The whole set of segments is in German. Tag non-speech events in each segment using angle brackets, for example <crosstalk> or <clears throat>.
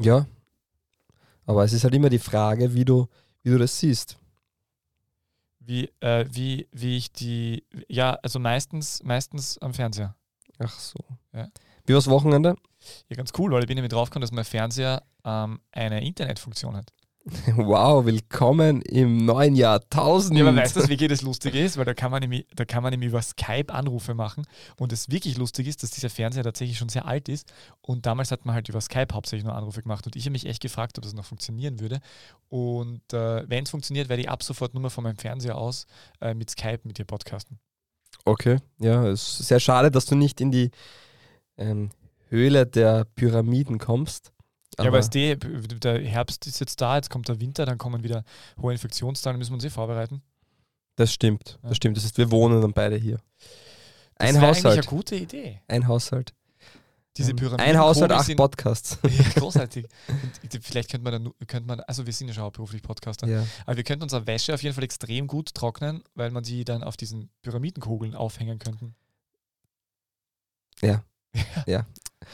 Ja. Aber es ist halt immer die Frage, wie du, wie du das siehst. Wie, äh, wie, wie ich die, ja, also meistens, meistens am Fernseher. Ach so. Ja. Wie war's Wochenende? Ja, ganz cool, weil ich bin nämlich draufgekommen, dass mein Fernseher ähm, eine Internetfunktion hat. <laughs> Wow, willkommen im neuen Jahrtausend. Ja, aber weißt du, wie es lustig ist? Weil da kann, man nämlich, da kann man nämlich über Skype Anrufe machen. Und das wirklich lustig ist, dass dieser Fernseher tatsächlich schon sehr alt ist. Und damals hat man halt über Skype hauptsächlich nur Anrufe gemacht. Und ich habe mich echt gefragt, ob das noch funktionieren würde. Und äh, wenn es funktioniert, werde ich ab sofort nur mal von meinem Fernseher aus äh, mit Skype mit dir podcasten. Okay, ja, es ist sehr schade, dass du nicht in die ähm, Höhle der Pyramiden kommst. Ja, aber die, der Herbst ist jetzt da, jetzt kommt der Winter, dann kommen wieder hohe Infektionszahlen, müssen wir uns eh vorbereiten. Das stimmt, Ja. das stimmt. Das heißt, wir wohnen dann beide hier. Das Ein eigentlich Haushalt. eine gute Idee. Ein Haushalt. Diese Ähm, Pyramiden. Ein Haushalt, acht Podcasts. <laughs> Ja, <laughs> großartig. Und ich- vielleicht könnte man dann, könnte man, also wir sind ja schon hauptberuflich Podcaster, ja. aber wir könnten unsere Wäsche auf jeden Fall extrem gut trocknen, weil man sie dann auf diesen Pyramidenkugeln aufhängen könnten. <laughs>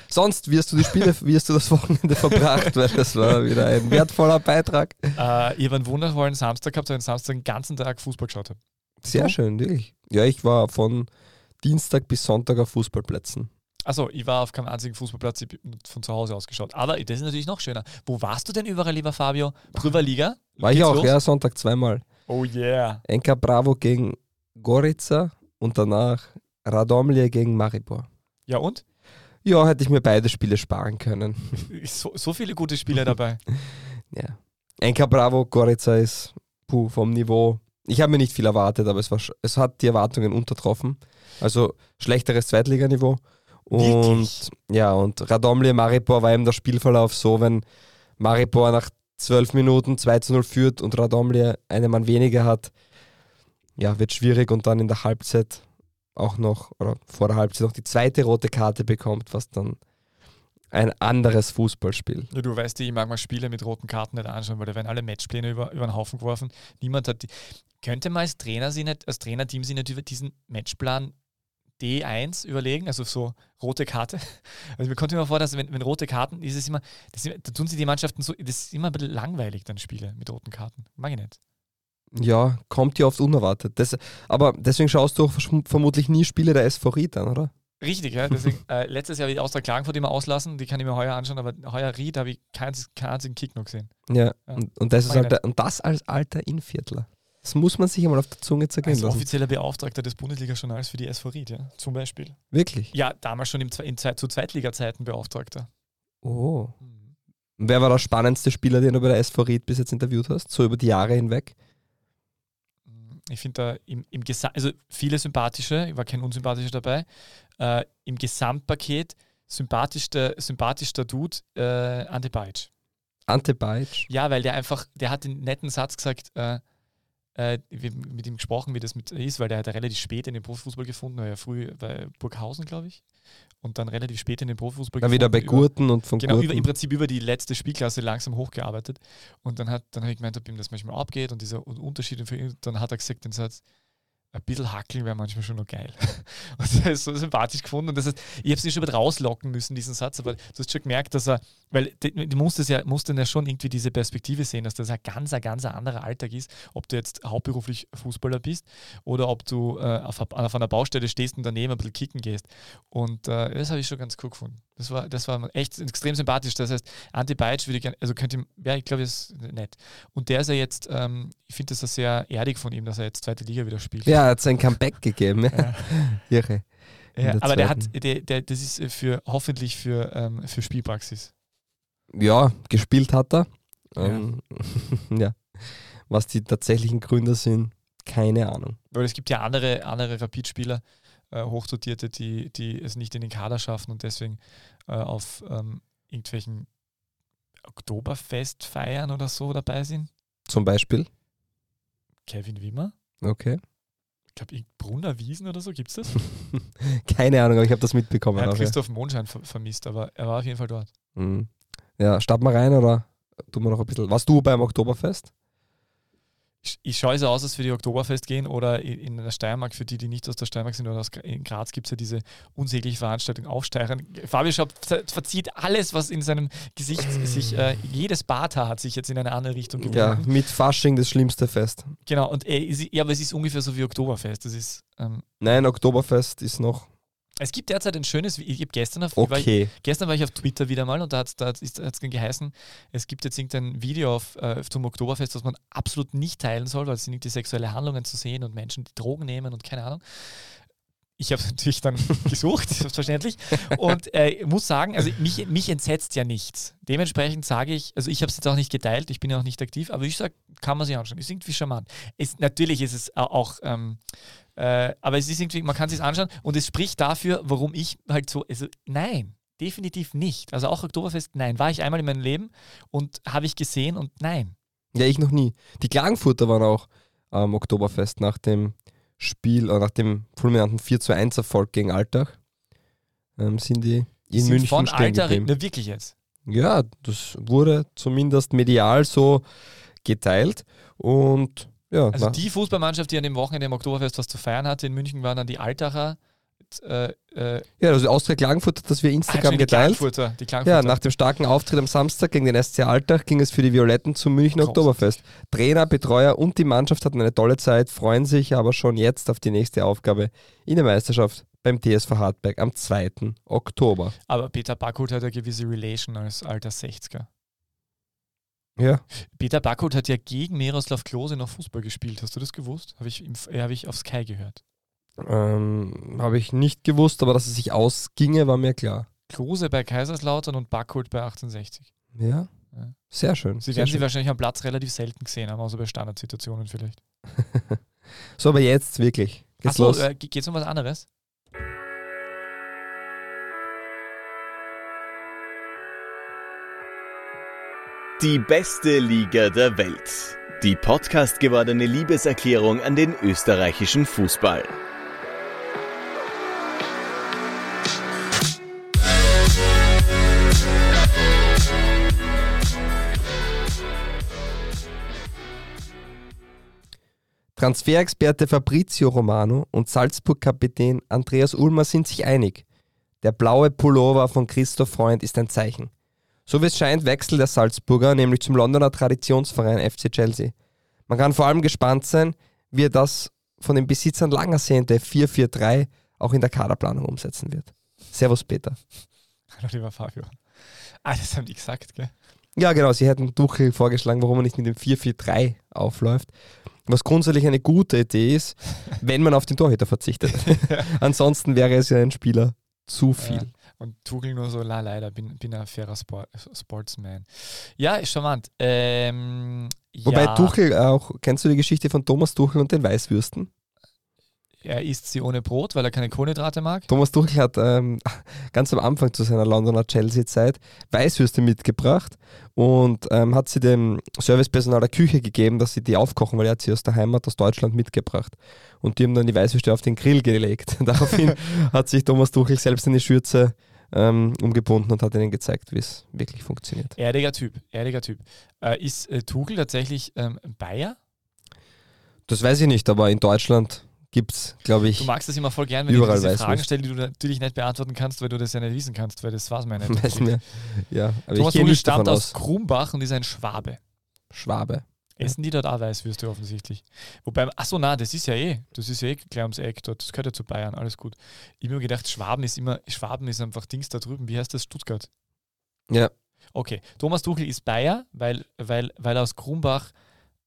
Sonst wirst du die Spiele, <laughs> wirst du das Wochenende verbracht, weil das war wieder ein wertvoller Beitrag. Äh, ich habe einen wundervollen Samstag gehabt, weil ich am Samstag den ganzen Tag Fußball geschaut habe. Sehr Du? schön, wirklich. Ja, ich war von Dienstag bis Sonntag auf Fußballplätzen. Achso, ich war auf keinem einzigen Fußballplatz, ich bin von zu Hause aus geschaut. Aber das ist natürlich noch schöner. Wo warst du denn überall, lieber Fabio? Prüver Liga? War ich Geht's auch, los? ja, Sonntag zweimal. Oh yeah. Enka Bravo gegen Gorica und danach Radomlje gegen Maribor. Ja und? Ja, hätte ich mir beide Spiele sparen können. <laughs> So, so viele gute Spieler dabei. <laughs> Ja. Enka Bravo, Gorica ist puh, vom Niveau. Ich habe mir nicht viel erwartet, aber es, war, es hat die Erwartungen untertroffen. Also schlechteres Zweitliganiveau. Und Wirklich? ja, und Radomlje Maribor war eben der Spielverlauf so, wenn Maribor nach zwölf Minuten 2 zu 0 führt und Radomlje einen Mann weniger hat, ja, wird schwierig und dann in der Halbzeit auch noch, oder vor der Halbzeit noch die zweite rote Karte bekommt, was dann ein anderes Fußballspiel. Ja, du weißt, ich mag mal Spiele mit roten Karten nicht anschauen, weil da werden alle Matchpläne über, über den Haufen geworfen. Niemand hat die. Könnte man als Trainer sich nicht, als Trainerteam sich nicht über diesen Matchplan D1 überlegen, also so rote Karte. <laughs> Also mir kommt immer vor, dass wenn, wenn rote Karten, ist es immer, das, da tun sie die Mannschaften so, das ist immer ein bisschen langweilig, dann Spiele mit roten Karten. Mag ich nicht. Ja, kommt ja oft unerwartet. Das, aber deswegen schaust du auch vermutlich nie Spiele der SV Ried an, oder? Richtig, ja. Deswegen, <laughs> äh, letztes Jahr habe ich Austria Klagenfurt immer auslassen, die kann ich mir heuer anschauen, aber heuer Ried habe ich keinen, keinen einzigen Kick noch gesehen. Ja. Ja. Und, und, das ist halt, und das als alter Inviertler. Das muss man sich einmal auf der Zunge zergehen Als lassen. offizieller Beauftragter des Bundesliga-Journals für die SV Ried, ja, zum Beispiel. Wirklich? Ja, damals schon im, in, zu Zweitliga-Zeiten Beauftragter. Oh. Und Wer war der spannendste Spieler, den du bei der SV Ried bis jetzt interviewt hast? So über die Jahre hinweg? Ich finde da im, im Gesa also viele sympathische, ich war kein unsympathischer dabei. Äh, Im Gesamtpaket sympathischster, sympathischster Dude äh, Ante Bajic. Ante Bajic? Ja, weil der einfach, der hat den netten Satz gesagt, äh, äh, wir haben mit ihm gesprochen, wie das mit ist, weil der hat ja relativ spät in den Profifußball gefunden, war ja früh bei Burghausen, glaube ich. Und dann relativ spät in den Profifußball Ja, wieder bei über- Gurten und von Genau, über, Gurten. im Prinzip über die letzte Spielklasse langsam hochgearbeitet. Und dann, hat, dann habe ich gemeint, ob ihm das manchmal abgeht und dieser Un- Unterschied. Für ihn, dann hat er gesagt, den Satz, ein bisschen hackeln wäre manchmal schon noch geil. <laughs> Und das ist so sympathisch gefunden. Und das heißt, ich habe es nicht schon weit rauslocken müssen, diesen Satz, aber du hast schon gemerkt, dass er, weil du, du musst es ja, musst dann ja schon irgendwie diese Perspektive sehen, dass das ein ganz, ganz anderer Alltag ist, ob du jetzt hauptberuflich Fußballer bist oder ob du äh, auf, auf einer Baustelle stehst und daneben ein bisschen kicken gehst. Und äh, das habe ich schon ganz cool gefunden. Das war, das war echt extrem sympathisch. Das heißt, Ante Beitsch würde ich gerne, also könnte ihm, ja, ich glaube, das ist nett. Und der ist ja jetzt, ähm, ich finde das ja sehr erdig von ihm, dass er jetzt zweite Liga wieder spielt. Ja, er hat sein Comeback gegeben. Ja. <laughs> Irre. Ja, der aber der zweiten. hat, der, der, das ist äh, für hoffentlich für, ähm, für Spielpraxis. Ja, gespielt hat er. Ja. Ähm, <laughs> ja. Was die tatsächlichen Gründe sind, keine Ahnung. Weil es gibt ja andere, andere Rapid-Spieler, äh, hochdotierte, die, die es nicht in den Kader schaffen und deswegen äh, auf ähm, irgendwelchen Oktoberfestfeiern oder so dabei sind. Zum Beispiel. Kevin Wimmer, Okay. ich glaube, Brunner Wiesen oder so, gibt es das? <laughs> Keine Ahnung, aber ich habe das mitbekommen. Er hat auch, ja. Christoph Mondschein ver vermisst, aber er war auf jeden Fall dort. Mhm. ja, starten wir rein oder tun wir noch ein bisschen. Warst du beim Oktoberfest? Ich, schaue so aus, als für die Oktoberfest gehen oder in, in der Steiermark, für die, die nicht aus der Steiermark sind oder aus, in Graz gibt es ja diese unsägliche Veranstaltung Aufsteigern. Fabio Schaub verzieht alles, was in seinem Gesicht sich, äh, jedes Barthaar hat sich jetzt in eine andere Richtung gewendet. Ja, mit Fasching das schlimmste Fest. Genau, und äh, ja, aber es ist ungefähr so wie Oktoberfest. Das ist, ähm, Nein, Oktoberfest ist noch es gibt derzeit ein schönes, ich habe gestern auf, okay. war ich, gestern war ich auf Twitter wieder mal und da hat es da geheißen, es gibt jetzt irgendein Video auf, äh, zum Oktoberfest, das man absolut nicht teilen soll, weil es sind irgendwie sexuelle Handlungen zu sehen und Menschen, die Drogen nehmen und keine Ahnung. Ich habe es natürlich dann <laughs> gesucht, selbstverständlich. Und äh, muss sagen, also mich, mich entsetzt ja nichts. Dementsprechend sage ich, also ich habe es jetzt auch nicht geteilt, ich bin ja auch nicht aktiv, aber ich sage, kann man sich anschauen. Ist irgendwie charmant. Ist, natürlich ist es auch ähm, äh, aber es ist irgendwie, man kann es sich anschauen und es spricht dafür, warum ich halt so, also nein, definitiv nicht. Also auch Oktoberfest, nein. War ich einmal in meinem Leben und habe ich gesehen und nein. Ja, ich noch nie. Die Klagenfurter waren auch am ähm, Oktoberfest nach dem Spiel, äh, nach dem fulminanten 4 zu 1 Erfolg gegen Altach. Ähm, sind die in sind München von Altach, ne, wirklich jetzt? Ja, das wurde zumindest medial so geteilt und ja, also die Fußballmannschaft, die an dem Wochenende im Oktoberfest was zu feiern hatte in München, waren dann die Altacher. Äh, äh, ja, also Austria Klagenfurt hat das wir Instagram geteilt. Die. Ja, nach dem starken Auftritt am Samstag gegen den SC Altach ging es für die Violetten zum München Oktoberfest. Trainer, Betreuer und die Mannschaft hatten eine tolle Zeit, freuen sich aber schon jetzt auf die nächste Aufgabe in der Meisterschaft beim TSV Hartberg am 2. Oktober. Aber Peter Backhut hat eine gewisse Relation als alter 60er. Ja. Peter Backholt hat ja gegen Miroslav Klose noch Fußball gespielt. Hast du das gewusst? Habe ich, äh, hab ich auf Sky gehört. Ähm, Habe ich nicht gewusst, aber dass es sich ausginge, war mir klar. Klose bei Kaiserslautern und Backholt bei 1860. Ja. ja. Sehr schön. Sie sehr werden schön. sie wahrscheinlich am Platz relativ selten gesehen haben, außer bei Standardsituationen vielleicht. <laughs> so, aber jetzt wirklich. Geht's Achso, los? Äh, geht's um was anderes? Die beste Liga der Welt. Die Podcast gewordene Liebeserklärung an den österreichischen Fußball. Transferexperte Fabrizio Romano und Salzburg-Kapitän Andreas Ulmer sind sich einig. Der blaue Pullover von Christoph Freund ist ein Zeichen. So wie es scheint, wechselt der Salzburger nämlich zum Londoner Traditionsverein FC Chelsea. Man kann vor allem gespannt sein, wie er das von den Besitzern lang ersehnte 4-4-3 auch in der Kaderplanung umsetzen wird. Servus Peter. Hallo lieber Fabio. Ah, das haben die gesagt, gell? Ja, genau. Sie hätten Duchel vorgeschlagen, warum er nicht mit dem 4-4-3 aufläuft. Was grundsätzlich eine gute Idee ist, <laughs> wenn man auf den Torhüter verzichtet. <laughs> Ansonsten wäre es ja ein Spieler zu viel. Ja. Und Tugel nur so, la, leider, bin, bin ein fairer Sport, Sportsman. Ja, ist charmant. Ähm, Wobei ja. Tuchel auch, kennst du die Geschichte von Thomas Tuchel und den Weißwürsten? Er isst sie ohne Brot, weil er keine Kohlenhydrate mag. Thomas Tuchel hat ähm, <laughs> ganz am Anfang zu seiner Londoner Chelsea-Zeit Weißwürste mitgebracht und ähm, hat sie dem Servicepersonal der Küche gegeben, dass sie die aufkochen, weil er hat sie aus der Heimat aus Deutschland mitgebracht. Und die haben dann die Weißwürste auf den Grill gelegt. <laughs> Daraufhin <laughs> hat sich Thomas Tuchel selbst in die Schürze ähm, umgebunden und hat ihnen gezeigt, wie es wirklich funktioniert. Erdiger Typ, erdiger Typ. Äh, ist äh, Tuchel tatsächlich ähm, Bayer? Das weiß ich nicht, aber in Deutschland gibt es, glaube ich. Du magst das immer voll gern, wenn ich diese Fragen stelle, die du natürlich nicht beantworten kannst, weil du das ja nicht wissen kannst, weil das war es mir nicht. <laughs> Weiß mir. Ja, aber Thomas Tuchel stammt aus Krumbach und ist ein Schwabe. Schwabe. Essen die dort auch Weißwürste offensichtlich. Wobei, achso, na, das ist ja eh, das ist ja eh gleich ums Eck dort, das gehört ja zu Bayern, alles gut. Ich habe mir gedacht, Schwaben ist immer, Schwaben ist einfach Dings da drüben, wie heißt das, Stuttgart? Ja. Okay, Thomas Tuchel ist Bayer, weil, weil, weil aus Krumbach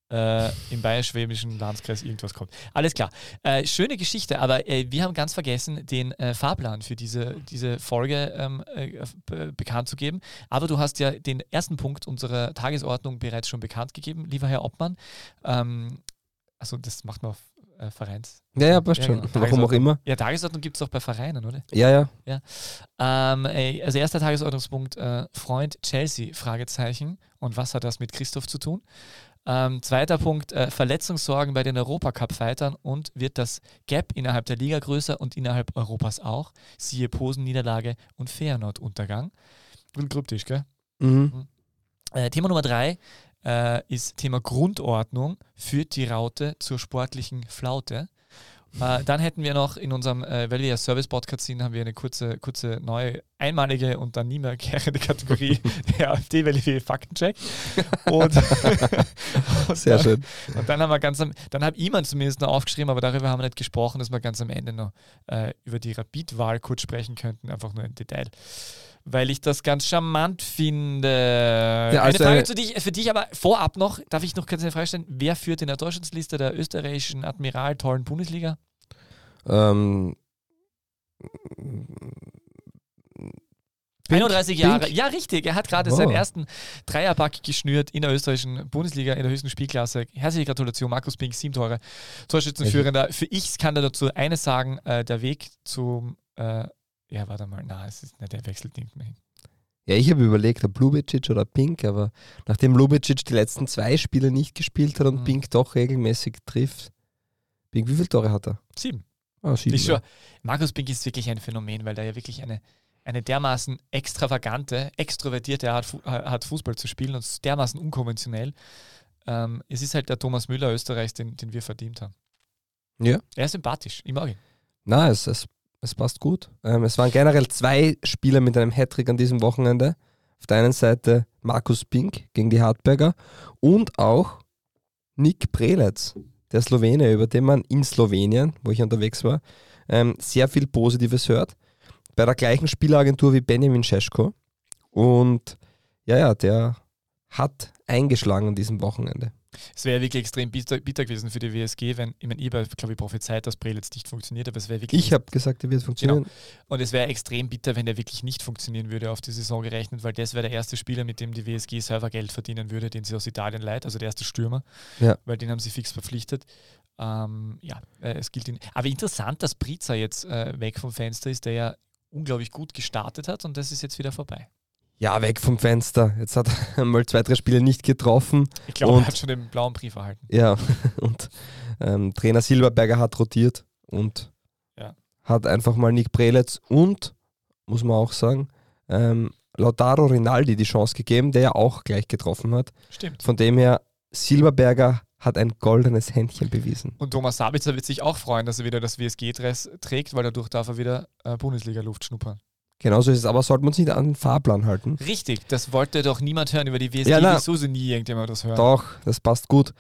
äh, im bayerisch-schwäbischen Landkreis irgendwas kommt. Alles klar. Äh, schöne Geschichte, aber äh, wir haben ganz vergessen, den äh, Fahrplan für diese, diese Folge ähm, äh, bekannt zu geben. Aber du hast ja den ersten Punkt unserer Tagesordnung bereits schon bekannt gegeben, lieber Herr Obmann. Ähm, also das macht man auf äh, Vereins. Ja, ja, passt ja, schon. Genau. Warum auch immer. Ja, Tagesordnung gibt es auch bei Vereinen, oder? Ja, ja. ja. Ähm, also erster Tagesordnungspunkt, Freund Chelsea, Fragezeichen. Und was hat das mit Christoph zu tun? Ähm, zweiter Punkt, äh, Verletzungssorgen bei den Europacup-Fightern und wird das Gap innerhalb der Liga größer und innerhalb Europas auch. Siehe Posen-Niederlage und Feyenoord-Untergang. Und kryptisch, gell? Mhm. mhm. Äh, Thema Nummer drei, äh, ist Thema Grundordnung führt die Raute zur sportlichen Flaute. Äh, dann hätten wir noch in unserem, äh, ja Service-Podcast sind, haben wir eine kurze, kurze neue, einmalige und dann nie mehr kehrende Kategorie <laughs> der AfD, weil wir Faktencheck. Und, <laughs> und Sehr dann, schön. Und dann haben wir ganz am, dann habe ich zumindest noch aufgeschrieben, aber darüber haben wir nicht gesprochen, dass wir ganz am Ende noch äh, über die Rapid-Wahl kurz sprechen könnten, einfach nur im Detail. Weil ich das ganz charmant finde. Ja, also eine Frage eine- zu dich, für dich aber vorab noch, darf ich noch kurz eine Frage stellen? Wer führt in der Deutschlandsliste der österreichischen Admiral tollen Bundesliga? Ähm, 31 Jahre. Pink? Ja, richtig. Er hat gerade Oh. seinen ersten Dreierpack geschnürt in der österreichischen Bundesliga, in der höchsten Spielklasse. Herzliche Gratulation, Markus Pink, sieben Tore. Torschützenführender. Für ich kann da dazu eines sagen: äh, der Weg zum. Äh, ja, warte mal, na, es ist nicht, der wechselt nicht mehr hin. Ja, ich habe überlegt, ob Lubicic oder Pink, aber nachdem Lubicic die letzten zwei Spiele nicht gespielt hat und Mhm. Pink doch regelmäßig trifft. Pink, wie viele Tore hat er? Sieben. Ah. Ist schon, Markus Pink ist wirklich ein Phänomen, weil der ja wirklich eine, eine dermaßen extravagante, extrovertierte Art hat, Fußball zu spielen und dermaßen unkonventionell. Ähm, es ist halt der Thomas Müller Österreichs, den, den wir verdient haben. Ja. Er ist sympathisch, ich mag ihn. Na, es, es, es passt gut. Ähm, es waren generell zwei Spieler mit einem Hattrick an diesem Wochenende. Auf der einen Seite Markus Pink gegen die Hartberger und auch Nick Prelec, der Slowene, über den man in Slowenien, wo ich unterwegs war, ähm, sehr viel Positives hört. Bei der gleichen Spielagentur wie Benjamin Scheschko. Und ja, ja, der hat eingeschlagen an diesem Wochenende. Es wäre wirklich extrem bitter, bitter gewesen für die WSG, wenn, ich meine, ich glaube ich, prophezeit, dass Brelitz nicht funktioniert, aber es wäre wirklich Ich habe gesagt, der wird funktionieren. Und es wäre extrem bitter, wenn der wirklich nicht funktionieren würde auf die Saison gerechnet, weil das wäre der erste Spieler, mit dem die WSG selber Geld verdienen würde, den sie aus Italien leiht, also der erste Stürmer, Ja. weil den haben sie fix verpflichtet. Ähm, ja, äh, es gilt ihn. Aber interessant, dass Priza jetzt äh, weg vom Fenster ist, der ja unglaublich gut gestartet hat und das ist jetzt wieder vorbei. Ja, weg vom Fenster. Jetzt hat er mal zwei, drei Spiele nicht getroffen. Ich glaube, er hat schon den blauen Brief erhalten. Ja, <laughs> und ähm, Trainer Silberberger hat rotiert und Ja. hat einfach mal Nick Prelitz und, muss man auch sagen, ähm, Lautaro Rinaldi die Chance gegeben, der ja auch gleich getroffen hat. Stimmt. Von dem her, Silberberger hat ein goldenes Händchen bewiesen. Und Thomas Sabitzer wird sich auch freuen, dass er wieder das WSG-Dress trägt, weil dadurch darf er wieder äh, Bundesliga-Luft schnuppern. Genauso ist es, aber sollten wir uns nicht an den Fahrplan halten. Richtig, das wollte doch niemand hören über die WSG. Ja, na. Wieso soll nie irgendjemand das hören? Doch, das passt gut.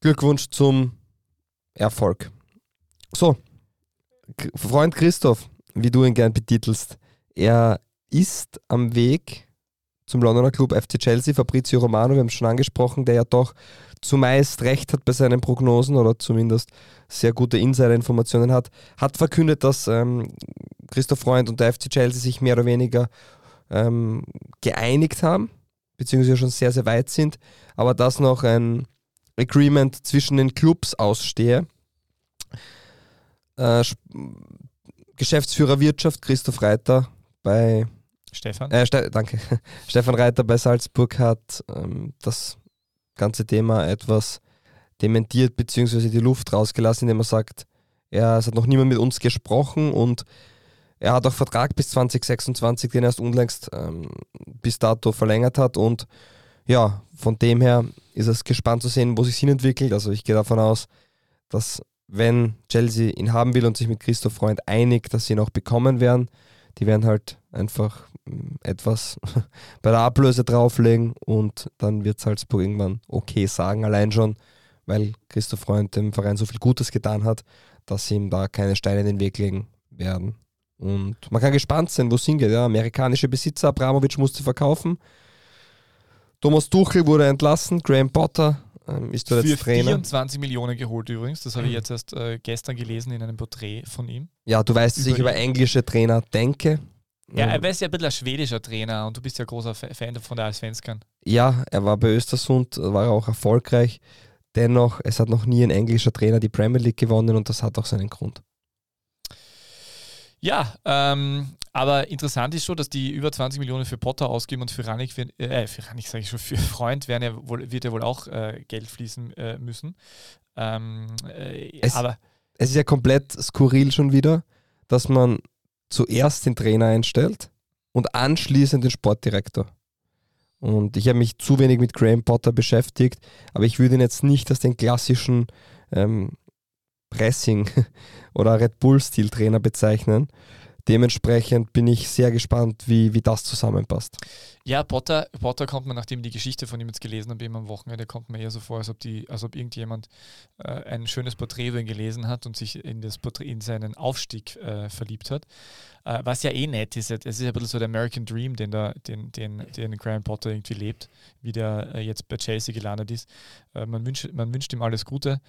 Glückwunsch zum Erfolg. So, Freund Christoph, wie du ihn gern betitelst, er ist am Weg zum Londoner Club FC Chelsea. Fabrizio Romano, wir haben es schon angesprochen, der ja doch zumeist recht hat bei seinen Prognosen oder zumindest sehr gute Insider-Informationen hat, hat verkündet, dass ähm, Christoph Freund und der FC Chelsea sich mehr oder weniger ähm, geeinigt haben, beziehungsweise schon sehr, sehr weit sind, aber dass noch ein Agreement zwischen den Clubs ausstehe. Äh, Geschäftsführer Wirtschaft Christoph Reiter bei Stefan? äh, Ste danke. <laughs> Stefan Reiter bei Salzburg hat ähm, das ganze Thema etwas dementiert bzw. die Luft rausgelassen, indem er sagt, er, es hat noch niemand mit uns gesprochen und er hat auch Vertrag bis 2026, den er erst unlängst ähm, bis dato verlängert hat und ja, von dem her ist es gespannt zu sehen, wo sich hin entwickelt. Also ich gehe davon aus, dass wenn Chelsea ihn haben will und sich mit Christoph Freund einigt, dass sie ihn auch bekommen werden. Die werden halt einfach mm, etwas <laughs> bei der Ablöse drauflegen und dann wird Salzburg irgendwann okay sagen, allein schon, weil Christoph Freund dem Verein so viel Gutes getan hat, dass sie ihm da keine Steine in den Weg legen werden. Und man kann gespannt sein, wo es hingeht. Ja, amerikanische Besitzer, Abramovic musste verkaufen. Thomas Tuchel wurde entlassen, Graham Potter ähm, ist dort Für jetzt Trainer. 24 Millionen geholt übrigens. Das habe ich jetzt erst äh, gestern gelesen in einem Porträt von ihm. Ja, du weißt, dass ich Über über ihn. englische Trainer denke. Ja, Ähm, er ist ja ein bisschen ein schwedischer Trainer und du bist ja großer Fa- Fan von der Allsvenskan. Ja, er war bei Östersund, war auch erfolgreich. Dennoch, es hat noch nie ein englischer Trainer die Premier League gewonnen und das hat auch seinen Grund. Ja, ähm, aber interessant ist schon, dass die über 20 Millionen für Potter ausgeben und für Rannick, äh, für Rannick sage ich schon, für <laughs> Freund werden ja wohl, wird ja wohl auch äh, Geld fließen äh, müssen. Ähm, äh, Es- aber Es ist ja komplett skurril schon wieder, dass man zuerst den Trainer einstellt und anschließend den Sportdirektor. Und ich habe mich zu wenig mit Graham Potter beschäftigt, aber ich würde ihn jetzt nicht als den klassischen ähm, Pressing- <laughs> oder Red Bull-Stil-Trainer bezeichnen. Dementsprechend bin ich sehr gespannt, wie, wie das zusammenpasst. Ja, Potter, Potter kommt man, nachdem die Geschichte von ihm jetzt gelesen habe, eben am Wochenende, kommt mir eher so vor, als ob, die, als ob irgendjemand äh, ein schönes Porträt über ihn gelesen hat und sich in, das Porträt, in seinen Aufstieg äh, verliebt hat. Äh, was ja eh nett ist, es ist ein bisschen so der American Dream, den, der, den, den, den Graham Potter irgendwie lebt, wie der äh, jetzt bei Chelsea gelandet ist. Äh, man, wünscht, man wünscht ihm alles Gute.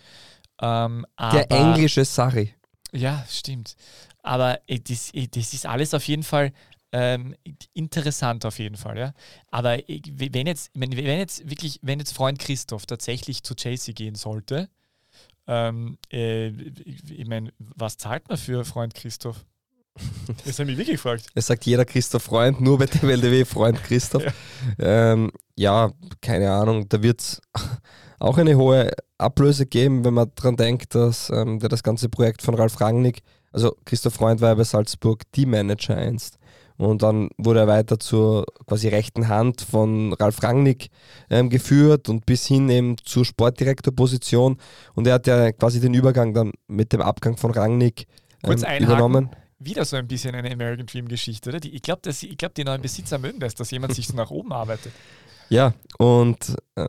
Ähm, der englische Sarri. Ja, stimmt. Aber äh, das, äh, das ist alles auf jeden Fall ähm, interessant auf jeden Fall, ja. Aber äh, wenn jetzt, wenn, wenn jetzt wirklich, wenn jetzt Freund Christoph tatsächlich zu Chelsea gehen sollte, ähm, äh, ich meine, was zahlt man für Freund Christoph? <laughs> Das habe ich wirklich gefragt. Es sagt jeder Christoph Freund, nur bei TWLDW Freund Christoph. Ja. Ähm, ja, keine Ahnung, da wird es auch eine hohe Ablöse geben, wenn man daran denkt, dass ähm, der das ganze Projekt von Ralf Rangnick, also Christoph Freund war ja bei Salzburg Teammanager einst. Und dann wurde er weiter zur quasi rechten Hand von Ralf Rangnick ähm, geführt und bis hin eben zur Sportdirektorposition. Und er hat ja quasi den Übergang dann mit dem Abgang von Rangnick ähm, übernommen wieder so ein bisschen eine American Dream Geschichte, oder? Die, ich glaube, glaub, die neuen Besitzer mögen das, dass jemand sich so nach oben arbeitet. Ja, und äh,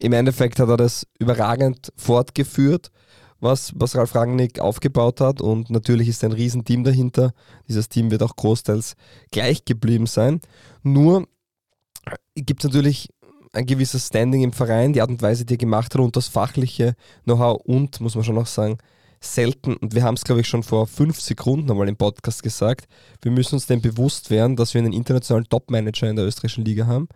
im Endeffekt hat er das überragend fortgeführt, was, was Ralf Rangnick aufgebaut hat. Und natürlich ist ein Riesenteam dahinter. Dieses Team wird auch großteils gleich geblieben sein. Nur gibt es natürlich ein gewisses Standing im Verein, die Art und Weise, die er gemacht hat und das fachliche Know-how und, muss man schon noch sagen, selten, und wir haben es, glaube ich, schon vor fünf Sekunden einmal im Podcast gesagt, wir müssen uns denn bewusst werden, dass wir einen internationalen Top-Manager in der österreichischen Liga haben.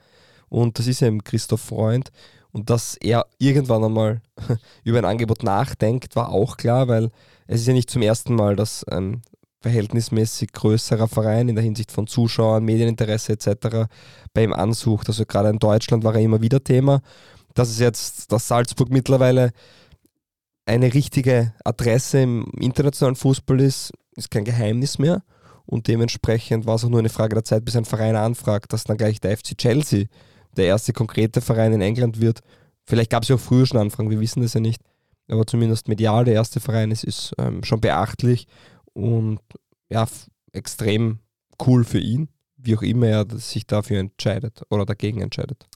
Und das ist eben Christoph Freund. Und dass er irgendwann einmal <laughs> über ein Angebot nachdenkt, war auch klar, weil es ist ja nicht zum ersten Mal, dass ein verhältnismäßig größerer Verein in der Hinsicht von Zuschauern, Medieninteresse etc. bei ihm ansucht. Also gerade in Deutschland war er immer wieder Thema. Dass es jetzt, dass Salzburg mittlerweile eine richtige Adresse im internationalen Fußball ist, ist kein Geheimnis mehr. Und dementsprechend war es auch nur eine Frage der Zeit, bis ein Verein anfragt, dass dann gleich der FC Chelsea der erste konkrete Verein in England wird. Vielleicht gab es ja auch früher schon Anfragen, wir wissen das ja nicht. Aber zumindest medial der erste Verein ist, ist ähm, schon beachtlich und ja, extrem cool für ihn, wie auch immer er sich dafür entscheidet oder dagegen entscheidet.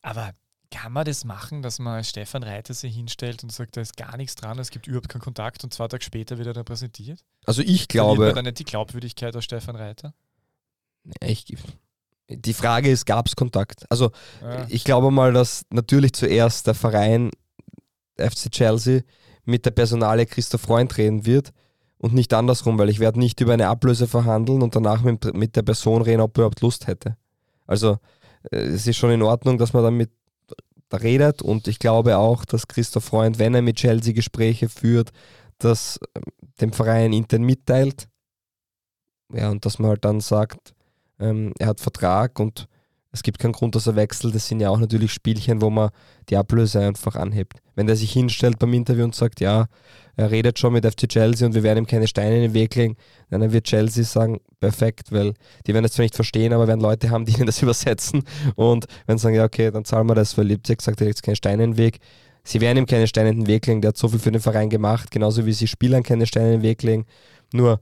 Aber kann man das machen, dass man Stefan Reiter sich hinstellt und sagt, da ist gar nichts dran, es gibt überhaupt keinen Kontakt und zwei Tage später wird er dann präsentiert? Also ich glaube... Verliert man dann nicht die Glaubwürdigkeit aus Stefan Reiter? Ich, die Frage ist, gab es Kontakt? Also ja. ich glaube mal, dass natürlich zuerst der Verein FC Chelsea mit der Personale Christoph Freund reden wird und nicht andersrum, weil ich werde nicht über eine Ablöse verhandeln und danach mit, mit der Person reden, ob er überhaupt Lust hätte. Also äh, es ist schon in Ordnung, dass man dann mit redet und ich glaube auch, dass Christoph Freund, wenn er mit Chelsea Gespräche führt, das ähm, dem Verein intern mitteilt. Ja, und dass man halt dann sagt, ähm, er hat Vertrag und es gibt keinen Grund, dass er wechselt. Das sind ja auch natürlich Spielchen, wo man die Ablöse einfach anhebt. Wenn der sich hinstellt beim Interview und sagt, ja, er redet schon mit FC Chelsea und wir werden ihm keine Steine in den Weg legen, dann wird Chelsea sagen, perfekt, weil die werden das zwar nicht verstehen, aber werden Leute haben, die ihnen das <laughs> übersetzen und wenn sie sagen, ja, okay, dann zahlen wir das, weil Leipzig sagt, er legt keine Steine in den Weg. Sie werden ihm keine Steine in den Weg legen, der hat so viel für den Verein gemacht, genauso wie sie Spielern keine Steine in den Weg legen. Nur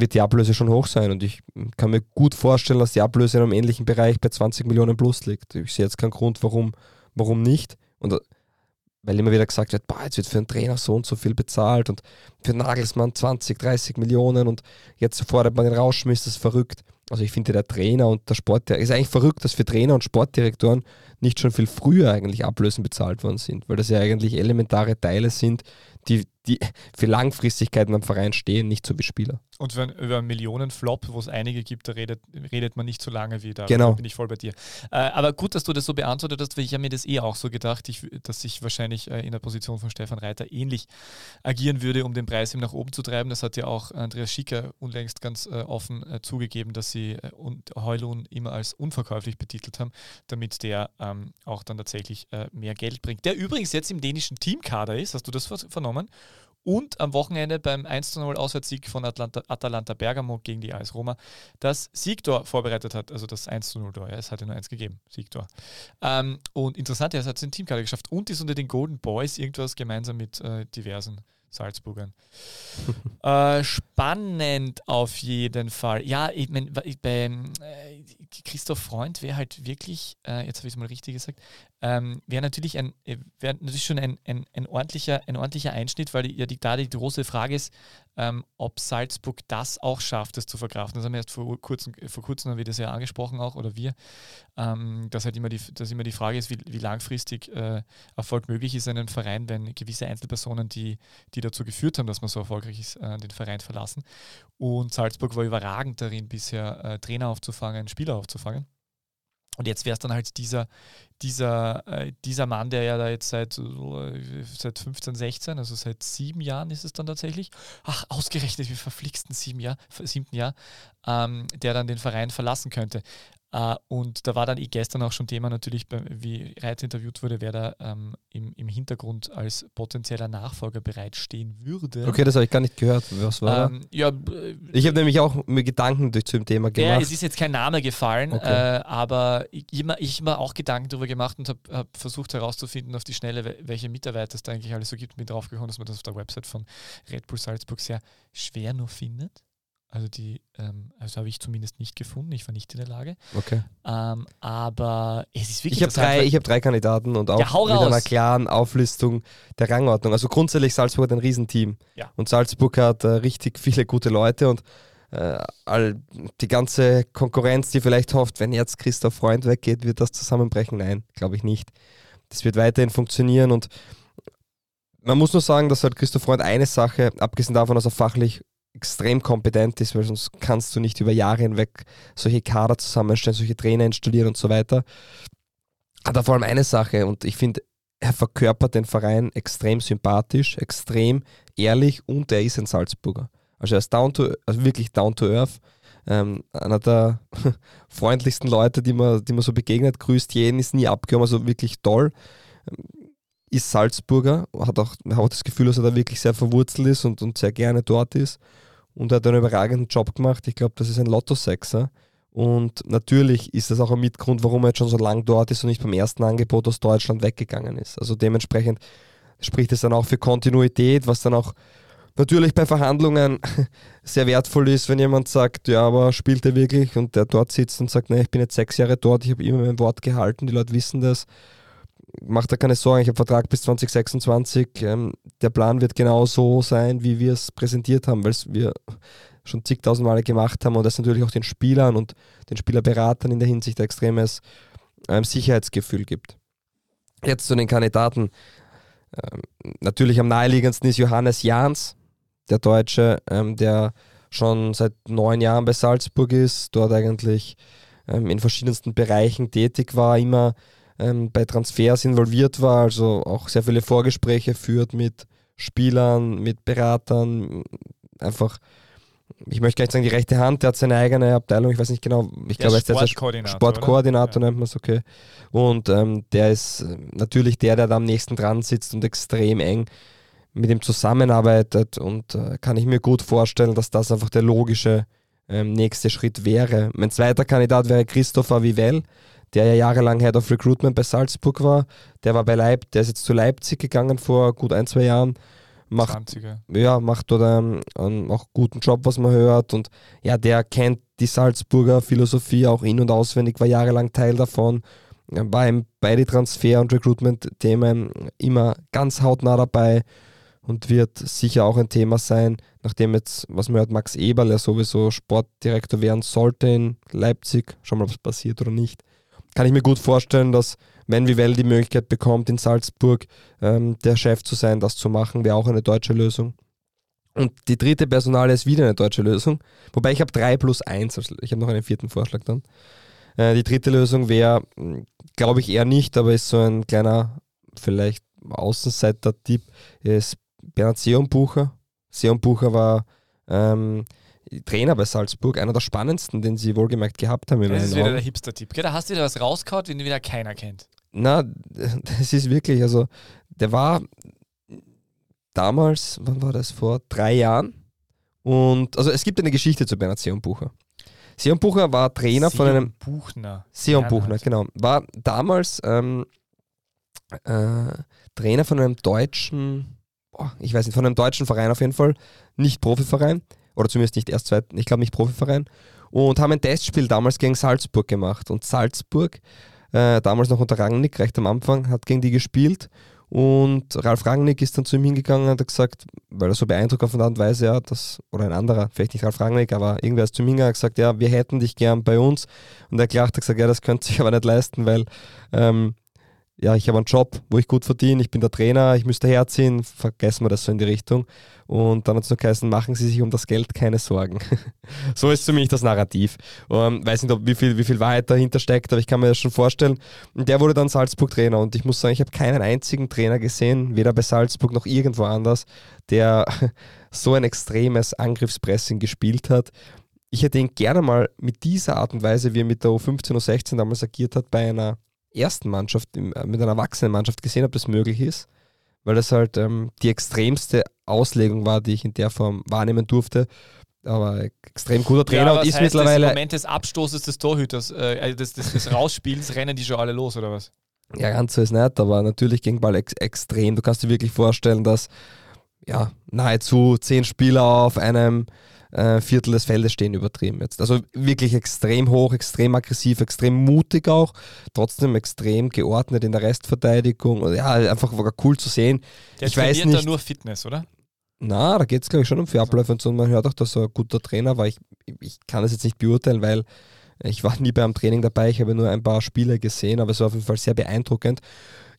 wird die Ablöse schon hoch sein. Und ich kann mir gut vorstellen, dass die Ablöse in einem ähnlichen Bereich bei 20 Millionen plus liegt. Ich sehe jetzt keinen Grund, warum, warum nicht. Und weil immer wieder gesagt wird, boah, jetzt wird für einen Trainer so und so viel bezahlt und für Nagelsmann 20, 30 Millionen und jetzt fordert man den das ist verrückt. Also ich finde, der Trainer und der Sportdirektor, ist eigentlich verrückt, dass für Trainer und Sportdirektoren nicht schon viel früher eigentlich Ablösen bezahlt worden sind, weil das ja eigentlich elementare Teile sind, die, die für Langfristigkeit beim Verein stehen, nicht so wie Spieler. Und wenn über einen Millionenflop, wo es einige gibt, da redet, redet man nicht so lange wie da. Genau. Da bin ich voll bei dir. Äh, aber gut, dass du das so beantwortet hast, weil ich habe mir das eh auch so gedacht, ich, dass ich wahrscheinlich äh, in der Position von Stefan Reiter ähnlich agieren würde, um den Preis ihm nach oben zu treiben. Das hat ja auch Andreas Schicker unlängst ganz äh, offen äh, zugegeben, dass sie äh, und Heulun immer als unverkäuflich betitelt haben, damit der ähm, auch dann tatsächlich äh, mehr Geld bringt. Der übrigens jetzt im dänischen Teamkader ist, hast du das vernommen? Und am Wochenende beim 1-0 Auswärtssieg von Atlanta, Atalanta Bergamo gegen die AS Roma das Siegtor vorbereitet hat, also das 1-0-Tor. Ja, es hat ja nur eins gegeben, Siegtor. Ähm, und interessant, er hat es in Teamkader geschafft und ist unter den Golden Boys irgendwas gemeinsam mit äh, diversen Salzburgern. <laughs> äh, spannend auf jeden Fall. Ja, ich meine, bei äh, Christoph Freund wäre halt wirklich, äh, jetzt habe ich es mal richtig gesagt, ähm, wäre natürlich, äh, wär natürlich schon ein, ein, ein, ordentlicher, ein ordentlicher Einschnitt, weil ja die, da die große Frage ist, ähm, ob Salzburg das auch schafft, das zu verkraften. Das haben wir erst vor kurzem, vor kurzem haben wir das ja angesprochen auch, oder wir, ähm, dass halt immer die, dass immer die Frage ist, wie, wie langfristig äh, Erfolg möglich ist in einem Verein, wenn gewisse Einzelpersonen, die, die dazu geführt haben, dass man so erfolgreich ist, äh, den Verein verlassen. Und Salzburg war überragend darin, bisher äh, Trainer aufzufangen, Spieler aufzufangen. Und jetzt wäre es dann halt dieser, dieser, äh, dieser Mann, der ja da jetzt seit, äh, seit 15, 16, also seit sieben Jahren ist es dann tatsächlich, ach, ausgerechnet wie verflixten sieben Jahr, siebten Jahr, ähm, der dann den Verein verlassen könnte. Uh, und da war dann eh gestern auch schon Thema natürlich, wie Reit interviewt wurde, wer da ähm, im, im Hintergrund als potenzieller Nachfolger bereitstehen würde. Okay, das habe ich gar nicht gehört. Was war ähm, ja, Ich habe nämlich auch mir Gedanken durch zum Thema gemacht. Ja, es ist jetzt kein Name gefallen, okay. äh, aber ich, immer, ich habe mir auch Gedanken darüber gemacht und habe hab versucht herauszufinden auf die Schnelle, welche Mitarbeiter es da eigentlich alles so gibt. Bin draufgekommen, dass man das auf der Website von Red Bull Salzburg sehr schwer nur findet. Also die, ähm, also habe ich zumindest nicht gefunden. Ich war nicht in der Lage. Okay. Ähm, aber es ist wirklich. Ich habe drei, ich hab drei Kandidaten und auch ja, mit raus. einer klaren Auflistung der Rangordnung. Also grundsätzlich Salzburg hat ein Riesenteam. Ja. Und Salzburg hat äh, richtig viele gute Leute und äh, all die ganze Konkurrenz, die vielleicht hofft, wenn jetzt Christoph Freund weggeht, wird das zusammenbrechen. Nein, glaube ich nicht. Das wird weiterhin funktionieren und man muss nur sagen, dass halt Christoph Freund eine Sache, abgesehen davon, dass er fachlich extrem kompetent ist, weil sonst kannst du nicht über Jahre hinweg solche Kader zusammenstellen, solche Trainer installieren und so weiter. Hat er vor allem eine Sache und ich finde, er verkörpert den Verein extrem sympathisch, extrem ehrlich und er ist ein Salzburger. Also er ist down to, also wirklich down to earth. Ähm, einer der <laughs> freundlichsten Leute, die man, die man so begegnet, grüßt jeden, ist nie abgehoben, also wirklich toll. Ist Salzburger, hat auch, hat auch das Gefühl, dass er da wirklich sehr verwurzelt ist und, und sehr gerne dort ist und er hat einen überragenden Job gemacht. Ich glaube, das ist ein Lotto-Sechser. Und natürlich ist das auch ein Mitgrund, warum er jetzt schon so lange dort ist und nicht beim ersten Angebot aus Deutschland weggegangen ist. Also dementsprechend spricht es dann auch für Kontinuität, was dann auch natürlich bei Verhandlungen <laughs> sehr wertvoll ist, wenn jemand sagt, ja, aber spielt er wirklich und der dort sitzt und sagt, nee, ich bin jetzt sechs Jahre dort, ich habe immer mein Wort gehalten, die Leute wissen das macht da keine Sorgen, ich habe Vertrag bis 2026. Ähm, der Plan wird genau so sein, wie wir es präsentiert haben, weil es wir schon zigtausend Male gemacht haben und das natürlich auch den Spielern und den Spielerberatern in der Hinsicht extremes ähm, Sicherheitsgefühl gibt. Jetzt zu den Kandidaten. Ähm, natürlich am naheliegendsten ist Johannes Jahns, der Deutsche, ähm, der schon seit neun Jahren bei Salzburg ist, dort eigentlich ähm, in verschiedensten Bereichen tätig war, immer ähm, bei Transfers involviert war, also auch sehr viele Vorgespräche führt mit Spielern, mit Beratern, einfach ich möchte gleich sagen, die rechte Hand, der hat seine eigene Abteilung, ich weiß nicht genau, ich glaube, er ist der Sportkoordinator, Sportkoordinator nennt man es, okay. Und ähm, der ist äh, natürlich der, der da am nächsten dran sitzt und extrem eng mit ihm zusammenarbeitet und äh, kann ich mir gut vorstellen, dass das einfach der logische ähm, nächste Schritt wäre. Mein zweiter Kandidat wäre Christopher Vivell, der ja jahrelang Head of Recruitment bei Salzburg war. Der war bei Leip, der ist jetzt zu Leipzig gegangen vor gut ein, zwei Jahren. Macht, 20er. ja, macht dort einen, einen auch guten Job, was man hört. Und ja, der kennt die Salzburger Philosophie auch in- und auswendig, war jahrelang Teil davon. War ihm bei den Transfer- und Recruitment-Themen immer ganz hautnah dabei und wird sicher auch ein Thema sein, nachdem jetzt, was man hört, Max Eberl ja sowieso Sportdirektor werden sollte in Leipzig. Schauen wir mal, ob es passiert oder nicht kann ich mir gut vorstellen, dass wenn Vivell die Möglichkeit bekommt, in Salzburg ähm, der Chef zu sein, das zu machen, wäre auch eine deutsche Lösung. Und die dritte Personale ist wieder eine deutsche Lösung. Wobei ich habe drei plus eins, also ich habe noch einen vierten Vorschlag dann. Äh, die dritte Lösung wäre, hm, glaube ich eher nicht, aber ist so ein kleiner, vielleicht Außenseiter-Tipp, ist Bernhard Seonbucher. Seonbucher war ähm, Trainer bei Salzburg, einer der spannendsten, den sie wohlgemerkt gehabt haben. Das ist wieder Augen. der Hipster-Tipp. Da hast du wieder was rausgehauen, den wieder keiner kennt. Na, das ist wirklich, also der war damals, wann war das, vor drei Jahren. Und also es gibt eine Geschichte zu Bernhard Seon Bucher. Seon Bucher war Trainer von einem. Buchner. Seon. Buchner, genau. War damals ähm, äh, Trainer von einem deutschen, boah, ich weiß nicht, von einem deutschen Verein auf jeden Fall, nicht Profiverein, oder zumindest nicht erst zweiten, ich glaube nicht Profiverein, und haben ein Testspiel damals gegen Salzburg gemacht. Und Salzburg, äh, damals noch unter Rangnick, recht am Anfang, hat gegen die gespielt. Und Ralf Rangnick ist dann zu ihm hingegangen und hat gesagt, weil er so beeindruckt auf eine Art und Weise, ja, dass, oder ein anderer, vielleicht nicht Ralf Rangnick, aber irgendwer ist zu ihm hingegangen und gesagt, ja, wir hätten dich gern bei uns. Und er gelacht hat gesagt, ja, das könnte sich aber nicht leisten, weil ähm, ja, ich habe einen Job, wo ich gut verdiene, ich bin der Trainer, ich müsste herziehen, vergessen wir das so in die Richtung. Und dann hat es noch geheißen, machen Sie sich um das Geld keine Sorgen. <laughs> so ist zumindest das Narrativ. Ähm, weiß nicht, ob, wie, viel, wie viel Wahrheit dahinter steckt, aber ich kann mir das schon vorstellen. Und der wurde dann Salzburg-Trainer und ich muss sagen, ich habe keinen einzigen Trainer gesehen, weder bei Salzburg noch irgendwo anders, der <laughs> so ein extremes Angriffspressing gespielt hat. Ich hätte ihn gerne mal mit dieser Art und Weise, wie er mit der U15, U16 damals agiert hat, bei einer ersten Mannschaft, äh, mit einer Erwachsenenmannschaft gesehen, ob das möglich ist, weil das halt ähm, die extremste Auslegung war, die ich in der Form wahrnehmen durfte. Aber extrem guter Trainer was und ist heißt das? Im mittlerweile. Moment des Abstoßes des Torhüters, äh, also des, des, des Rausspiels, rennen die schon alle los, oder was? Ja, ganz so ist nicht, aber natürlich ging Ball ex extrem. Du kannst dir wirklich vorstellen, dass ja, nahezu zehn Spieler auf einem äh, Viertel des Feldes stehen, übertrieben jetzt. Also wirklich extrem hoch, extrem aggressiv, extrem mutig auch, trotzdem extrem geordnet in der Restverteidigung. Ja, einfach war cool zu sehen. Der Ich weiß trainiert da nicht. nur Fitness, oder? Na, da geht es, glaube ich, schon um für Abläufe und so. Und man hört auch, dass er ein guter Trainer war. Ich, ich kann das jetzt nicht beurteilen, weil ich war nie beim Training dabei. Ich habe nur ein paar Spiele gesehen, aber es war auf jeden Fall sehr beeindruckend.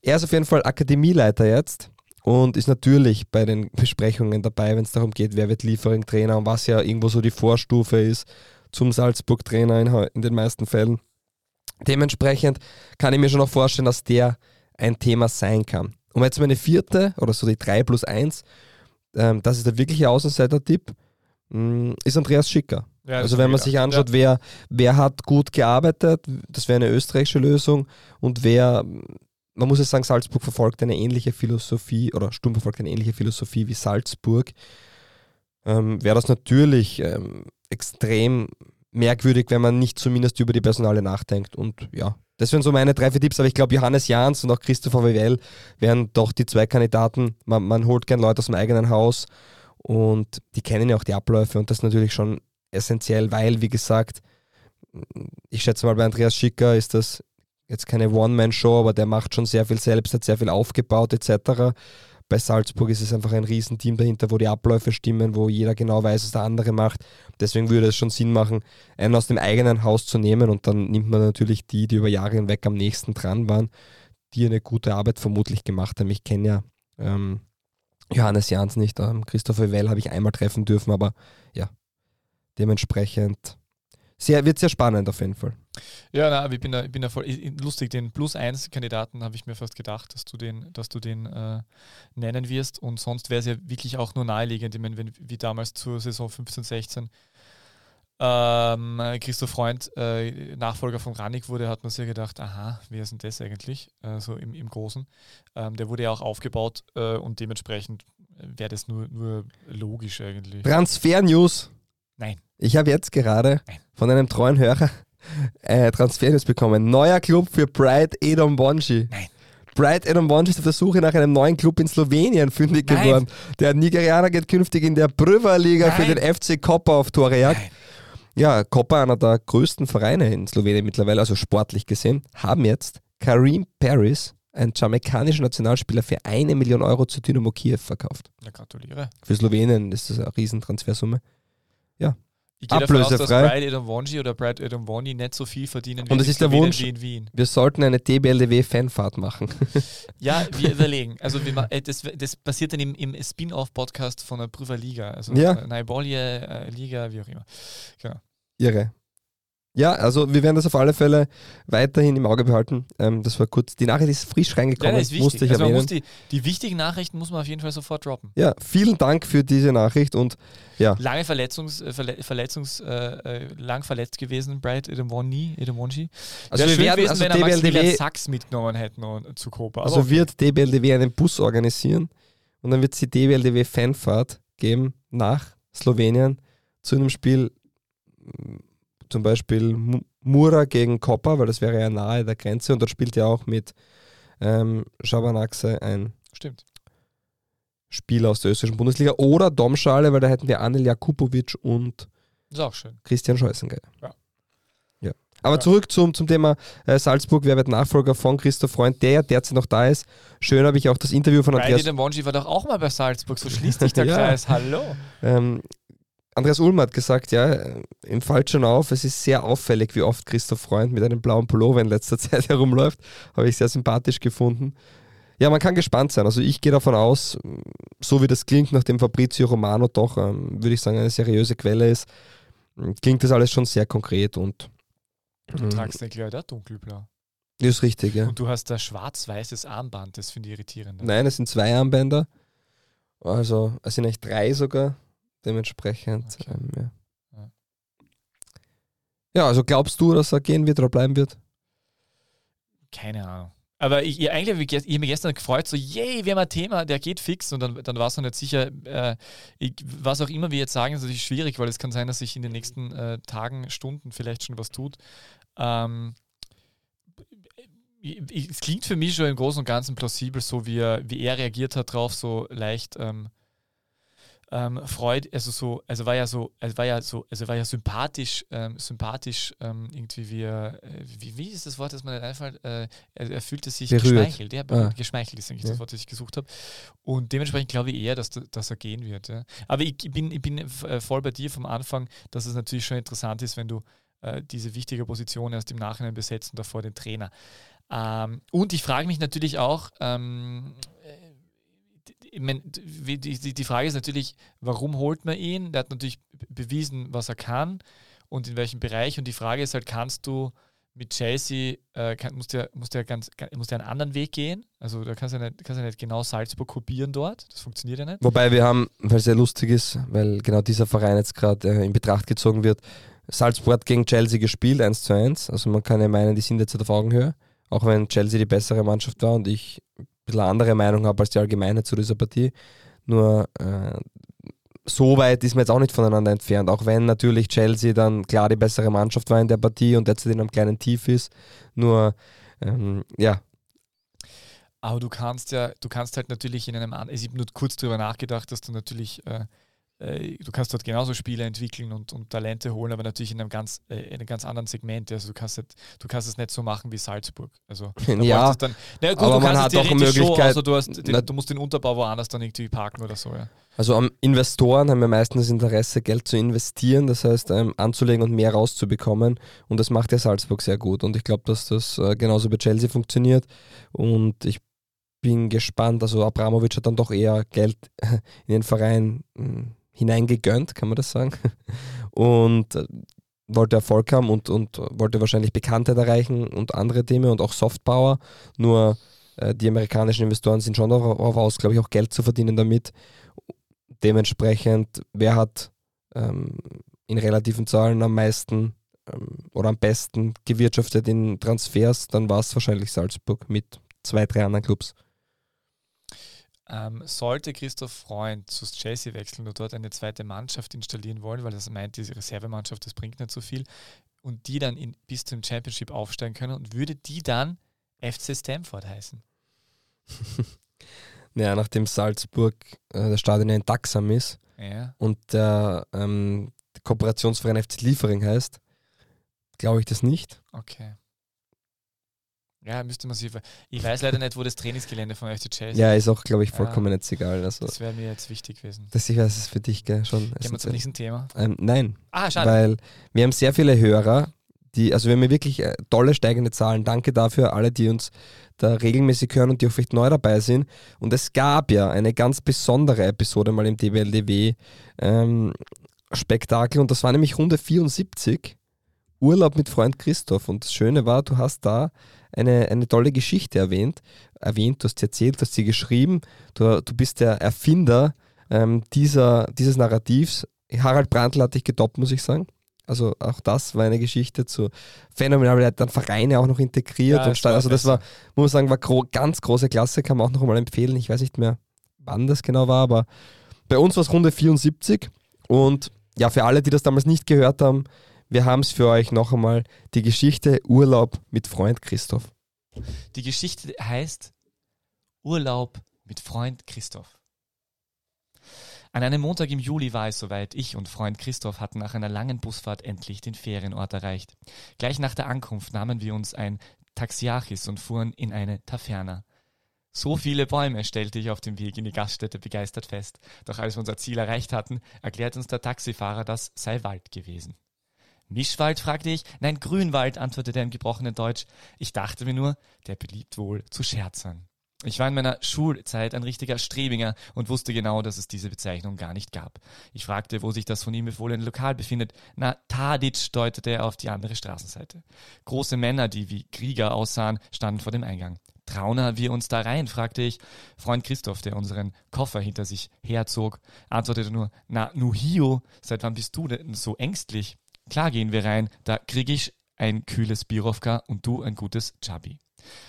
Er ist auf jeden Fall Akademieleiter jetzt und ist natürlich bei den Besprechungen dabei, wenn es darum geht, wer wird Liefering-Trainer und was ja irgendwo so die Vorstufe ist zum Salzburg-Trainer in, in den meisten Fällen. Dementsprechend kann ich mir schon noch vorstellen, dass der ein Thema sein kann. Und jetzt meine vierte oder so die 3 plus 1, ähm, das ist der wirkliche Außenseiter-Tipp, mh, ist Andreas Schicker. Ja, also wenn man sich anschaut, wer, wer hat gut gearbeitet, das wäre eine österreichische Lösung und wer, man muss jetzt sagen, Salzburg verfolgt eine ähnliche Philosophie oder Sturm verfolgt eine ähnliche Philosophie wie Salzburg, ähm, wäre das natürlich ähm, extrem merkwürdig, wenn man nicht zumindest über die Personale nachdenkt. Und ja, das wären so meine drei, vier Tipps, aber ich glaube, Johannes Jahns und auch Christopher Wewell wären doch die zwei Kandidaten. Man, man holt gern Leute aus dem eigenen Haus und die kennen ja auch die Abläufe und das ist natürlich schon essentiell, weil, wie gesagt, ich schätze mal, bei Andreas Schicker ist das jetzt keine One-Man-Show, aber der macht schon sehr viel selbst, hat sehr viel aufgebaut etc. Bei Salzburg ist es einfach ein Riesenteam dahinter, wo die Abläufe stimmen, wo jeder genau weiß, was der andere macht. Deswegen würde es schon Sinn machen, einen aus dem eigenen Haus zu nehmen und dann nimmt man natürlich die, die über Jahre hinweg am nächsten dran waren, die eine gute Arbeit vermutlich gemacht haben. Ich kenne ja ähm, Johannes Jans nicht, ähm, Christopher Well habe ich einmal treffen dürfen, aber ja, dementsprechend sehr, wird sehr spannend auf jeden Fall. Ja, na, ich bin da, ich bin da voll lustig. Den Plus 1 Kandidaten habe ich mir fast gedacht, dass du den, dass du den äh, nennen wirst. Und sonst wäre es ja wirklich auch nur naheliegend. Ich meine, wenn, wie damals zur Saison 15, 16 ähm, Christoph Freund äh, Nachfolger von Rannig wurde, hat man sich gedacht, aha, wer ist denn das eigentlich? Äh, so im, im Großen. Ähm, der wurde ja auch aufgebaut äh, und dementsprechend wäre das nur, nur logisch eigentlich. Transfer-News. Nein. Ich habe jetzt gerade Nein. von einem treuen Hörer äh, Transfer-News bekommen. Neuer Club für Bright Edom Bonji. Nein. Bright Edom Bonji ist auf der Suche nach einem neuen Club in Slowenien fündig Nein. geworden. Der Nigerianer geht künftig in der Prva-Liga für Nein. den FC Koper auf. Nein. Ja, Koper, einer der größten Vereine in Slowenien mittlerweile, also sportlich gesehen, haben jetzt Karim Paris, ein jamaikanischer Nationalspieler, für eine Million Euro zu Dynamo Kiew verkauft. Ja, gratuliere. Für Slowenien ist das eine Riesentransfersumme. Ich gehe davon aus, dass. Brad Edomwonji oder Brad Edomwoni nicht so viel verdienen Und wird das in ist der Wunsch. wie in Wien. Wir sollten eine DBLDW-Fanfahrt machen. <laughs> Ja, wir <laughs> überlegen. Also wir, äh, das, das passiert dann im, im Spin-off-Podcast von der Prüferliga. Also Ja. äh, Naibolje, äh, Liga, wie auch immer. Irre. Ja, also wir werden das auf alle Fälle weiterhin im Auge behalten. Ähm, das war kurz. Die Nachricht ist frisch Ja, reingekommen, das ist musste wichtig. ich Also erwähnen. muss die, die wichtigen Nachrichten muss man auf jeden Fall sofort droppen. ja, vielen Dank für diese Nachricht und Lange Verletzungs, äh, Verle Verletzungs, äh, äh, lang verletzt gewesen, Brad Edomwoni, Edomwonji. also Wäre wir werden, gewesen, also wenn er DBLDW, Sachs mitgenommen hätten und, zu Copa. Aber also okay. wird DBLDW einen Bus organisieren und dann wird es die DWLDW Fanfahrt geben nach Slowenien zu einem Spiel, zum Beispiel Mu- Mura gegen Koper, weil das wäre ja nahe der Grenze und dort spielt ja auch mit ähm, Schabanaxe ein Stimmt. Spieler aus der österreichischen Bundesliga oder Domschale, weil da hätten wir Anel Jakubovic und. Christian Scheußengeier. Ja. ja. Aber Ja. zurück zum, zum Thema äh, Salzburg, wer wird Nachfolger von Christoph Freund, der ja derzeit noch da ist. Schön habe ich auch das Interview von Andreas, de Monchi war doch auch mal bei Salzburg, so schließt sich <laughs> der Ja. Kreis. Hallo. ähm, Andreas Ulm hat gesagt, ja, im Falschen auf, es ist sehr auffällig, wie oft Christoph Freund mit einem blauen Pullover in letzter <laughs> Zeit herumläuft. Habe ich sehr sympathisch gefunden. Ja, man kann gespannt sein. Also ich gehe davon aus, so wie das klingt, nachdem Fabrizio Romano doch, ähm, würde ich sagen, eine seriöse Quelle ist, klingt das alles schon sehr konkret und Du Mhm. tragst eine Kleider dunkelblau. Das ist richtig, ja. Und du hast da schwarz-weißes Armband, das finde ich irritierend. Nein, es sind zwei Armbänder. Also, es sind eigentlich drei sogar. Dementsprechend. Okay. Ähm, ja. Ja. ja, also glaubst du, dass er gehen wird oder bleiben wird? Keine Ahnung. Aber ich, ich, eigentlich habe ich, ich hab mich gestern gefreut, so, yay, wir haben ein Thema, der geht fix. Und dann, dann war es noch nicht sicher, äh, ich, was auch immer wir jetzt sagen, ist natürlich schwierig, weil es kann sein, dass sich in den nächsten äh, Tagen, Stunden vielleicht schon was tut. Ähm, ich- es klingt für mich schon im Großen und Ganzen plausibel, so wie er, wie er reagiert hat drauf, so leicht ähm, ähm, Freud, also so, also war ja so, also war ja so, also war ja sympathisch, ähm, sympathisch ähm, irgendwie wie äh, wie, wie ist das Wort, das mir nicht einfällt, äh, er, er fühlte sich Berührt. geschmeichelt, ja, Ah. geschmeichelt ist eigentlich Ja. das Wort, das ich gesucht habe und dementsprechend glaube ich eher, dass, dass er gehen wird, ja. aber ich, ich bin, ich bin äh, voll bei dir vom Anfang, dass es natürlich schon interessant ist, wenn du äh, diese wichtige Position erst im Nachhinein besetzt und davor den Trainer. Ähm, und ich frage mich natürlich auch, ähm, äh, ich mein, die, die, die Frage ist natürlich, warum holt man ihn? Der hat natürlich bewiesen, was er kann und in welchem Bereich. Und die Frage ist halt, kannst du mit Chelsea, äh, kann, musst, du ja, musst, ja ganz, musst ja einen anderen Weg gehen? Also da kannst du ja nicht, kannst ja nicht genau Salzburg kopieren dort. Das funktioniert ja nicht. Wobei wir haben, weil es sehr lustig ist, weil genau dieser Verein jetzt gerade äh, in Betracht gezogen wird, Salzburg hat gegen Chelsea gespielt, 1 zu 1. Also man kann ja meinen, die sind jetzt auf Augenhöhe. Auch wenn Chelsea die bessere Mannschaft war und ich bisschen andere Meinung habe als die Allgemeine zu dieser Partie. Nur äh, so weit ist man jetzt auch nicht voneinander entfernt. Auch wenn natürlich Chelsea dann klar die bessere Mannschaft war in der Partie und jetzt in einem kleinen Tief ist. Nur, ähm, ja, Aber du kannst ja, du kannst halt natürlich in einem ich habe nur kurz darüber nachgedacht, dass du natürlich, äh, du kannst dort genauso Spiele entwickeln und, und Talente holen, aber natürlich in einem ganz, äh, in einem ganz anderen Segment. Also du kannst, halt, du kannst es nicht so machen wie Salzburg. Also <laughs> Ja, dann, na gut, aber du man hat schon, Möglichkeit- außer du, hast den, Na- du musst den Unterbau woanders dann irgendwie parken oder so, ja. Also am Investoren haben ja meistens das Interesse, Geld zu investieren, das heißt ähm, anzulegen und mehr rauszubekommen. Und das macht ja Salzburg sehr gut. Und ich glaube, dass das äh, genauso bei Chelsea funktioniert. Und ich bin gespannt. Also Abramovic hat dann doch eher Geld <laughs> in den Verein mh, hineingegönnt, kann man das sagen. Und äh, wollte Erfolg haben und, und wollte wahrscheinlich Bekanntheit erreichen und andere Dinge und auch Softpower. Nur äh, die amerikanischen Investoren sind schon darauf aus, glaube ich, auch Geld zu verdienen damit. Dementsprechend, wer hat ähm, in relativen Zahlen am meisten ähm, oder am besten gewirtschaftet in Transfers, dann war es wahrscheinlich Salzburg mit zwei, drei anderen Clubs. Ähm, sollte Christoph Freund zu Chelsea wechseln und dort eine zweite Mannschaft installieren wollen, weil das meint, diese Reservemannschaft, das bringt nicht so viel, und die dann in, bis zum Championship aufsteigen können und würde die dann FC Stamford heißen? <laughs> Naja, nachdem Salzburg äh, das Stadion in Daxam ist Ja. und der ähm, Kooperationsverein FC Liefering heißt, glaube ich das nicht. Okay. Ja, müsste man sich. Ich weiß leider nicht, wo das Trainingsgelände von FC Chelsea ist. Ja, ist auch, glaube ich, Ja. vollkommen jetzt egal. Also, Das wäre mir jetzt wichtig gewesen. das, ich weiß, es ist für dich gell, schon. Gehen wir zum nächsten Thema. Ähm, nein, Ah, schade. weil wir haben sehr viele Hörer, die, also wir haben wirklich äh, tolle steigende Zahlen. Danke dafür, alle, die uns da regelmäßig hören und die auch vielleicht neu dabei sind. Und es gab ja eine ganz besondere Episode mal im DWLDW ähm, Spektakel und das war nämlich Runde 74, Urlaub mit Freund Christoph. Und das Schöne war, du hast da eine, eine tolle Geschichte erwähnt. Erwähnt, du hast sie erzählt, du hast sie geschrieben. Du, du bist der Erfinder ähm, dieser, dieses Narrativs. Harald Brandl hat dich getoppt, muss ich sagen. Also auch das war eine Geschichte zu phänomenal. Er hat dann Vereine auch noch integriert. Ja, und stand, also das war, muss man sagen, war gro ganz große Klasse, kann man auch noch mal empfehlen. Ich weiß nicht mehr, wann das genau war, aber bei uns war es Runde 74 und ja, für alle, die das damals nicht gehört haben, wir haben es für euch noch einmal die Geschichte Urlaub mit Freund Christoph. Die Geschichte heißt Urlaub mit Freund Christoph. An einem Montag im Juli war es soweit. Ich und Freund Christoph hatten nach einer langen Busfahrt endlich den Ferienort erreicht. Gleich nach der Ankunft nahmen wir uns ein Taxiachis und fuhren in eine Taverna. So viele Bäume stellte ich auf dem Weg in die Gaststätte begeistert fest. Doch als wir unser Ziel erreicht hatten, erklärte uns der Taxifahrer, das sei Wald gewesen. Mischwald? fragte ich. Nein, Grünwald, antwortete er im gebrochenen Deutsch. Ich dachte mir nur, der beliebt wohl zu scherzern. Ich war in meiner Schulzeit ein richtiger Strebinger und wusste genau, dass es diese Bezeichnung gar nicht gab. Ich fragte, wo sich das von ihm befohlene Lokal befindet. Na, Tadic deutete er auf die andere Straßenseite. Große Männer, die wie Krieger aussahen, standen vor dem Eingang. Trauner wir uns da rein? fragte ich. Freund Christoph, der unseren Koffer hinter sich herzog, antwortete nur, na, Nuhio, seit wann bist du denn so ängstlich? Klar gehen wir rein, da krieg ich ein kühles Birovka und du ein gutes Chabi.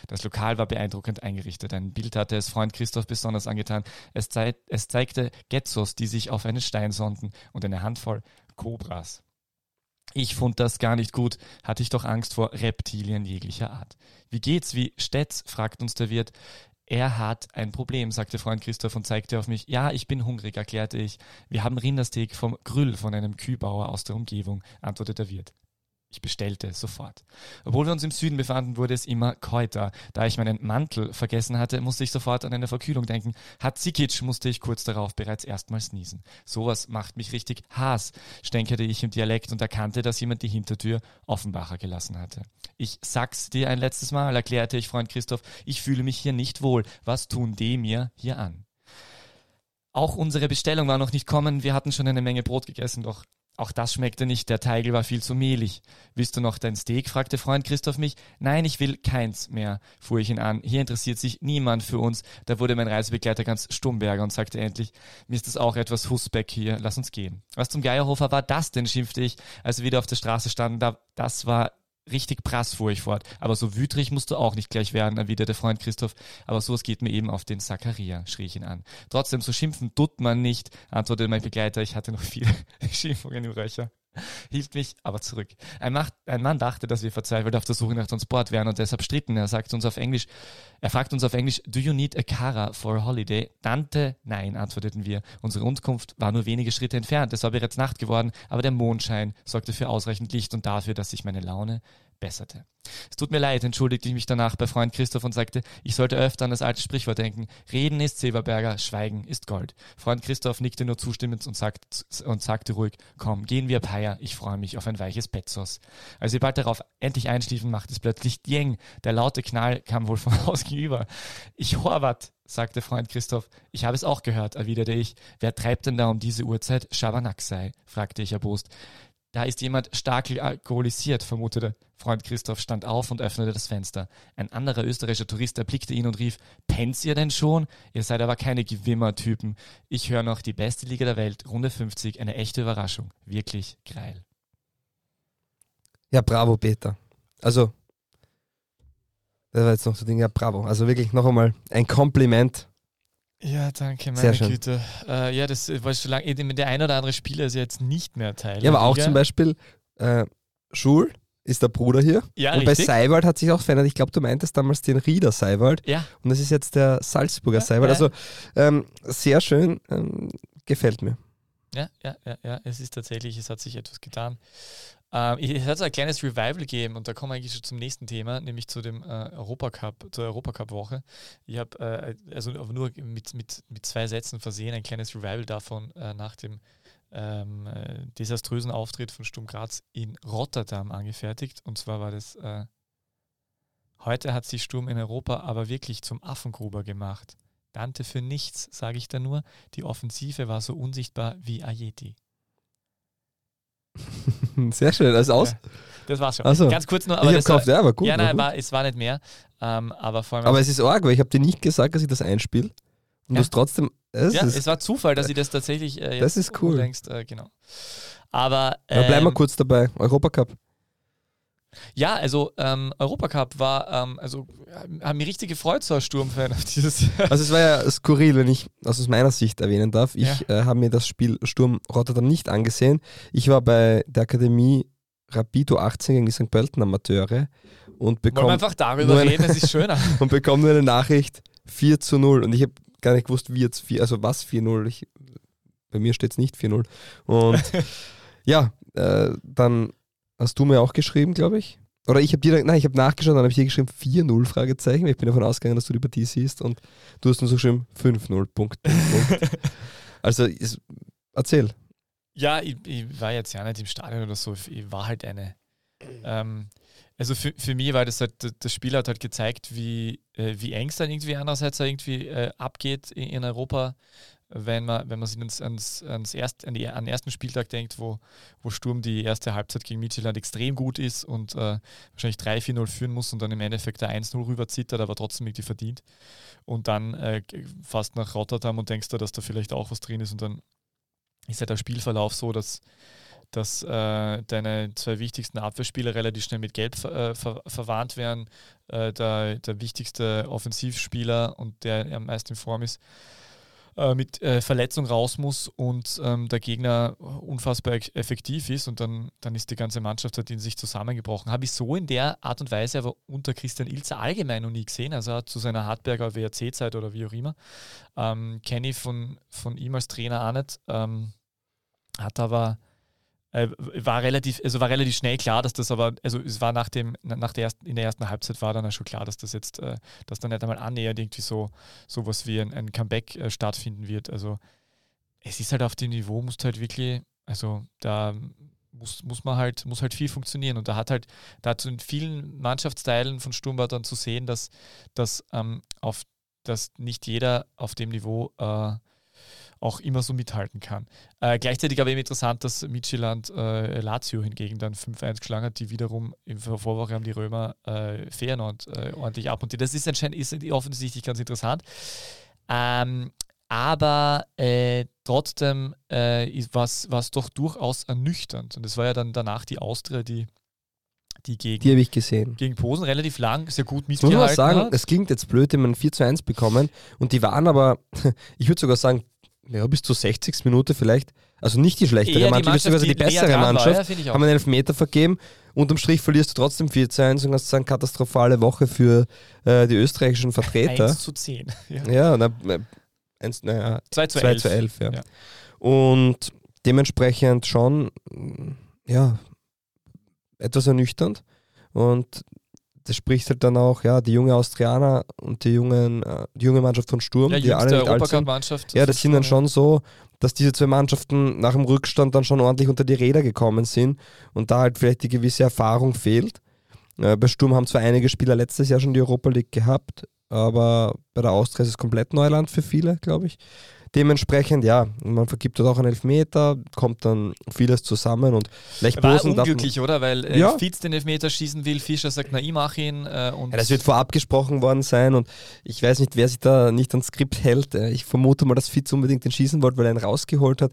Das Lokal war beeindruckend eingerichtet. Ein Bild hatte es Freund Christoph besonders angetan. Es, zei es zeigte Getzos, die sich auf einen Stein sonnten und eine Handvoll Kobras. Ich fand das gar nicht gut, hatte ich doch Angst vor Reptilien jeglicher Art. Wie geht's, wie steht's? fragt uns der Wirt. Er hat ein Problem, sagte Freund Christoph und zeigte auf mich. Ja, ich bin hungrig, erklärte ich. Wir haben Rindersteak vom Grüll von einem Kühlbauer aus der Umgebung, antwortete der Wirt. Ich bestellte sofort. Obwohl wir uns im Süden befanden, wurde es immer kälter. Da ich meinen Mantel vergessen hatte, musste ich sofort an eine Verkühlung denken. Hatzikic musste ich kurz darauf bereits erstmals niesen. Sowas macht mich richtig Haas, stänkerte ich im Dialekt und erkannte, dass jemand die Hintertür Offenbacher gelassen hatte. Ich sag's dir ein letztes Mal, erklärte ich Freund Christoph, ich fühle mich hier nicht wohl. Was tun die mir hier an? Auch unsere Bestellung war noch nicht kommen. Wir hatten schon eine Menge Brot gegessen, doch auch das schmeckte nicht, der Teigel war viel zu mehlig. Willst du noch dein Steak? fragte Freund Christoph mich. Nein, ich will keins mehr, fuhr ich ihn an. Hier interessiert sich niemand für uns. Da wurde mein Reisebegleiter ganz Stummberger und sagte endlich, mir ist das auch etwas Husbeck hier, lass uns gehen. Was zum Geierhofer war das denn, schimpfte ich, als wir wieder auf der Straße standen. Da, das war richtig prass, fuhr ich fort. Aber so wütrig musst du auch nicht gleich werden, erwiderte Freund Christoph. Aber sowas geht mir eben auf den Zachariah, schrie ich ihn an. Trotzdem, so schimpfen tut man nicht, antwortete mein Begleiter. Ich hatte noch viele <laughs> Schimpfungen im Röcher <laughs> hielt mich aber zurück. Ein, Macht, ein, Mann dachte, dass wir verzweifelt auf der Suche nach Transport wären und deshalb stritten. Er sagt uns auf Englisch, er fragt uns auf Englisch, do you need a car for a holiday? Dante, nein, antworteten wir. Unsere Unterkunft war nur wenige Schritte entfernt. Es war bereits Nacht geworden, aber der Mondschein sorgte für ausreichend Licht und dafür, dass sich meine Laune besserte. Es tut mir leid, entschuldigte ich mich danach bei Freund Christoph und sagte, ich sollte öfter an das alte Sprichwort denken. Reden ist Silberberger, Schweigen ist Gold. Freund Christoph nickte nur zustimmend und, sagt, und sagte ruhig, komm, gehen wir Peier, ich freue mich auf ein weiches Petzos. Als wir bald darauf endlich einschliefen, machte es plötzlich Djeng. Der laute Knall kam wohl vom Haus <laughs> gegenüber. Ich horvat, sagte Freund Christoph. Ich habe es auch gehört, erwiderte ich. Wer treibt denn da um diese Uhrzeit Schabernack sei? fragte ich erbost. Da ist jemand stark alkoholisiert, vermutete. Freund Christoph stand auf und öffnete das Fenster. Ein anderer österreichischer Tourist erblickte ihn und rief, pennt ihr denn schon? Ihr seid aber keine Gewimmer-Typen. Ich höre noch die beste Liga der Welt, Runde 50, eine echte Überraschung. Wirklich geil. Ja, bravo, Peter. Also, das war jetzt noch so Ding, ja, bravo. Also wirklich noch einmal ein Kompliment ja, danke, meine Güte. Äh, ja, das war schon lange. Der ein oder andere Spieler ist jetzt nicht mehr Teil. Ja, aber auch zum Beispiel äh, Schul ist der Bruder hier. Ja, und richtig. bei Seiwald hat sich auch verändert. Ich glaube, du meintest damals den Rieder Seiwald. Ja. Und das ist jetzt der Salzburger ja, Seiwald. Ja. Also ähm, sehr schön, ähm, gefällt mir. Ja, ja, ja, ja. Es ist tatsächlich, es hat sich etwas getan. Ähm, es hat ein kleines Revival gegeben und da kommen wir eigentlich schon zum nächsten Thema, nämlich zu dem äh, Europacup, zur Europacup-Woche. Ich habe äh, also nur mit, mit, mit zwei Sätzen versehen, ein kleines Revival davon äh, nach dem ähm, äh, desaströsen Auftritt von Sturm Graz in Rotterdam angefertigt. Und zwar war das, äh, heute hat sich Sturm in Europa aber wirklich zum Affengruber gemacht. Dante für nichts, sage ich da nur. Die Offensive war so unsichtbar wie Ayeti. <laughs> Sehr schön, ist aus. Ja, das war's schon. Also, Ganz kurz noch. Aber ich gekauft, ja, aber gut. Ja, nein, war es war nicht mehr. Ähm, aber, vor allem aber es ist arg, weil ich habe dir nicht gesagt, dass ich das einspiele. Und ja. du hast trotzdem. Es ja, es war Zufall, dass ich das tatsächlich äh, jetzt Das ist cool. Denkst, äh, genau. Aber. Ähm, bleiben wir kurz dabei. Europacup. Ja, also ähm, Europacup war, ähm, also äh, haben mich richtig gefreut, so als Sturmfan auf dieses. <laughs> Also es war ja skurril, wenn ich das aus meiner Sicht erwähnen darf. Ich Ja. äh, habe mir das Spiel Sturm Rotterdam nicht angesehen. Ich war bei der Akademie Rapido 18 gegen die St. Pölten Amateure und bekomme einfach darüber eine- reden, es ist schöner. <laughs> und bekomm nur eine Nachricht 4 zu 0 und ich habe gar nicht gewusst, wie jetzt 4, also was 4-0. Ich, bei mir steht es nicht 4-0. Und <laughs> ja, äh, dann hast du mir auch geschrieben, glaube ich. Oder ich habe dir, nein, ich habe nachgeschaut, dann habe ich dir geschrieben 4-0 Fragezeichen. Ich bin davon ausgegangen, dass du die Partie siehst und du hast nur so geschrieben 5-0 Punkt. Punkt, Punkt. <laughs> also ist, erzähl. Ja, ich, ich war jetzt ja nicht im Stadion oder so. Ich war halt eine. Ähm, also für, für mich war das halt, das Spiel hat halt gezeigt, wie, äh, wie eng es dann irgendwie andererseits irgendwie äh, abgeht in, in Europa, wenn man, wenn man sich ans, ans, ans erst, an, die, an den ersten Spieltag denkt, wo, wo Sturm die erste Halbzeit gegen Midtjylland extrem gut ist und äh, wahrscheinlich 3-4-0 führen muss und dann im Endeffekt der 1-0 rüber zittert, aber trotzdem irgendwie verdient. Und dann äh, fast nach Rotterdam und denkst du, dass da vielleicht auch was drin ist und dann ist ja der Spielverlauf so, dass, dass äh, deine zwei wichtigsten Abwehrspieler relativ schnell mit Gelb ver, äh, ver, verwarnt werden. Äh, der, der wichtigste Offensivspieler und der am meisten in Form ist, äh, mit äh, Verletzung raus muss und ähm, der Gegner unfassbar effektiv ist und dann, dann ist die ganze Mannschaft halt in sich zusammengebrochen. Habe ich so in der Art und Weise aber unter Christian Ilzer allgemein noch nie gesehen, also zu seiner Hartberger WRC-Zeit oder wie auch immer. Ähm, Kenne ich von, von ihm als Trainer auch nicht. Ähm, hat aber äh, war relativ, also war relativ schnell klar, dass das aber, also es war nach dem, nach der ersten, in der ersten Halbzeit war dann schon klar, dass das jetzt, äh, dass dann nicht einmal annähernd irgendwie so sowas wie ein, ein Comeback äh, stattfinden wird. Also es ist halt auf dem Niveau, musst halt wirklich, also da muss, muss man halt, muss halt viel funktionieren. Und da hat halt, da hat so in vielen Mannschaftsteilen von Sturm war dann zu sehen, dass, dass ähm, auf dass nicht jeder auf dem Niveau äh, auch immer so mithalten kann. Äh, gleichzeitig aber eben interessant, dass Midtjylland äh, Lazio hingegen dann 5-1 geschlagen hat, die wiederum der Vorwoche haben die Römer äh, Feyenoord äh, ordentlich abmontiert. Das ist anscheinend ist offensichtlich ganz interessant. Ähm, aber äh, trotzdem äh, war es doch durchaus ernüchternd. Und es war ja dann danach die Austria, die, die gegen, Die habe ich gesehen. gegen Posen relativ lang, sehr gut Muss man mitgehalten sagen, hat. es klingt jetzt blöd, die haben ein 4 zu 1 bekommen und die waren aber, <laughs> ich würde sogar sagen, ja, bis zur 60. Minute vielleicht, also nicht die schlechtere die Mannschaft, beziehungsweise die, näher bessere dran war, Mannschaft, ja, haben einen Elfmeter vergeben. Unterm Strich verlierst du trotzdem 4 zu 1 und hast sagen, katastrophale Woche für äh, die österreichischen Vertreter. 1 zu 10. <laughs> Ja. Ja, na, äh, eins, naja, 2 zu 2 11. zu 11, ja. Ja. Und dementsprechend schon, ja, etwas ernüchternd. Und das spricht halt dann auch, ja, die junge Austrianer und die, jungen, äh, die junge Mannschaft von Sturm, Ja, die alle nicht alt sind. Ja, das sind dann schon so, dass diese zwei Mannschaften nach dem Rückstand dann schon ordentlich unter die Räder gekommen sind und da halt vielleicht die gewisse Erfahrung fehlt. Äh, bei Sturm haben zwar einige Spieler letztes Jahr schon die Europa League gehabt, aber bei der Austria ist es komplett Neuland für viele, glaube ich. Dementsprechend, ja, man vergibt dort auch einen Elfmeter, kommt dann vieles zusammen und Lech War Bosen darf- unglücklich, oder? Weil äh, Ja. Fitz den Elfmeter schießen will, Fischer sagt, na, ich mach ihn. Äh, und Ja, das wird vorab gesprochen worden sein und ich weiß nicht, wer sich da nicht ans Skript hält. Äh, Ich vermute mal, dass Fitz unbedingt den schießen wollte, weil er ihn rausgeholt hat.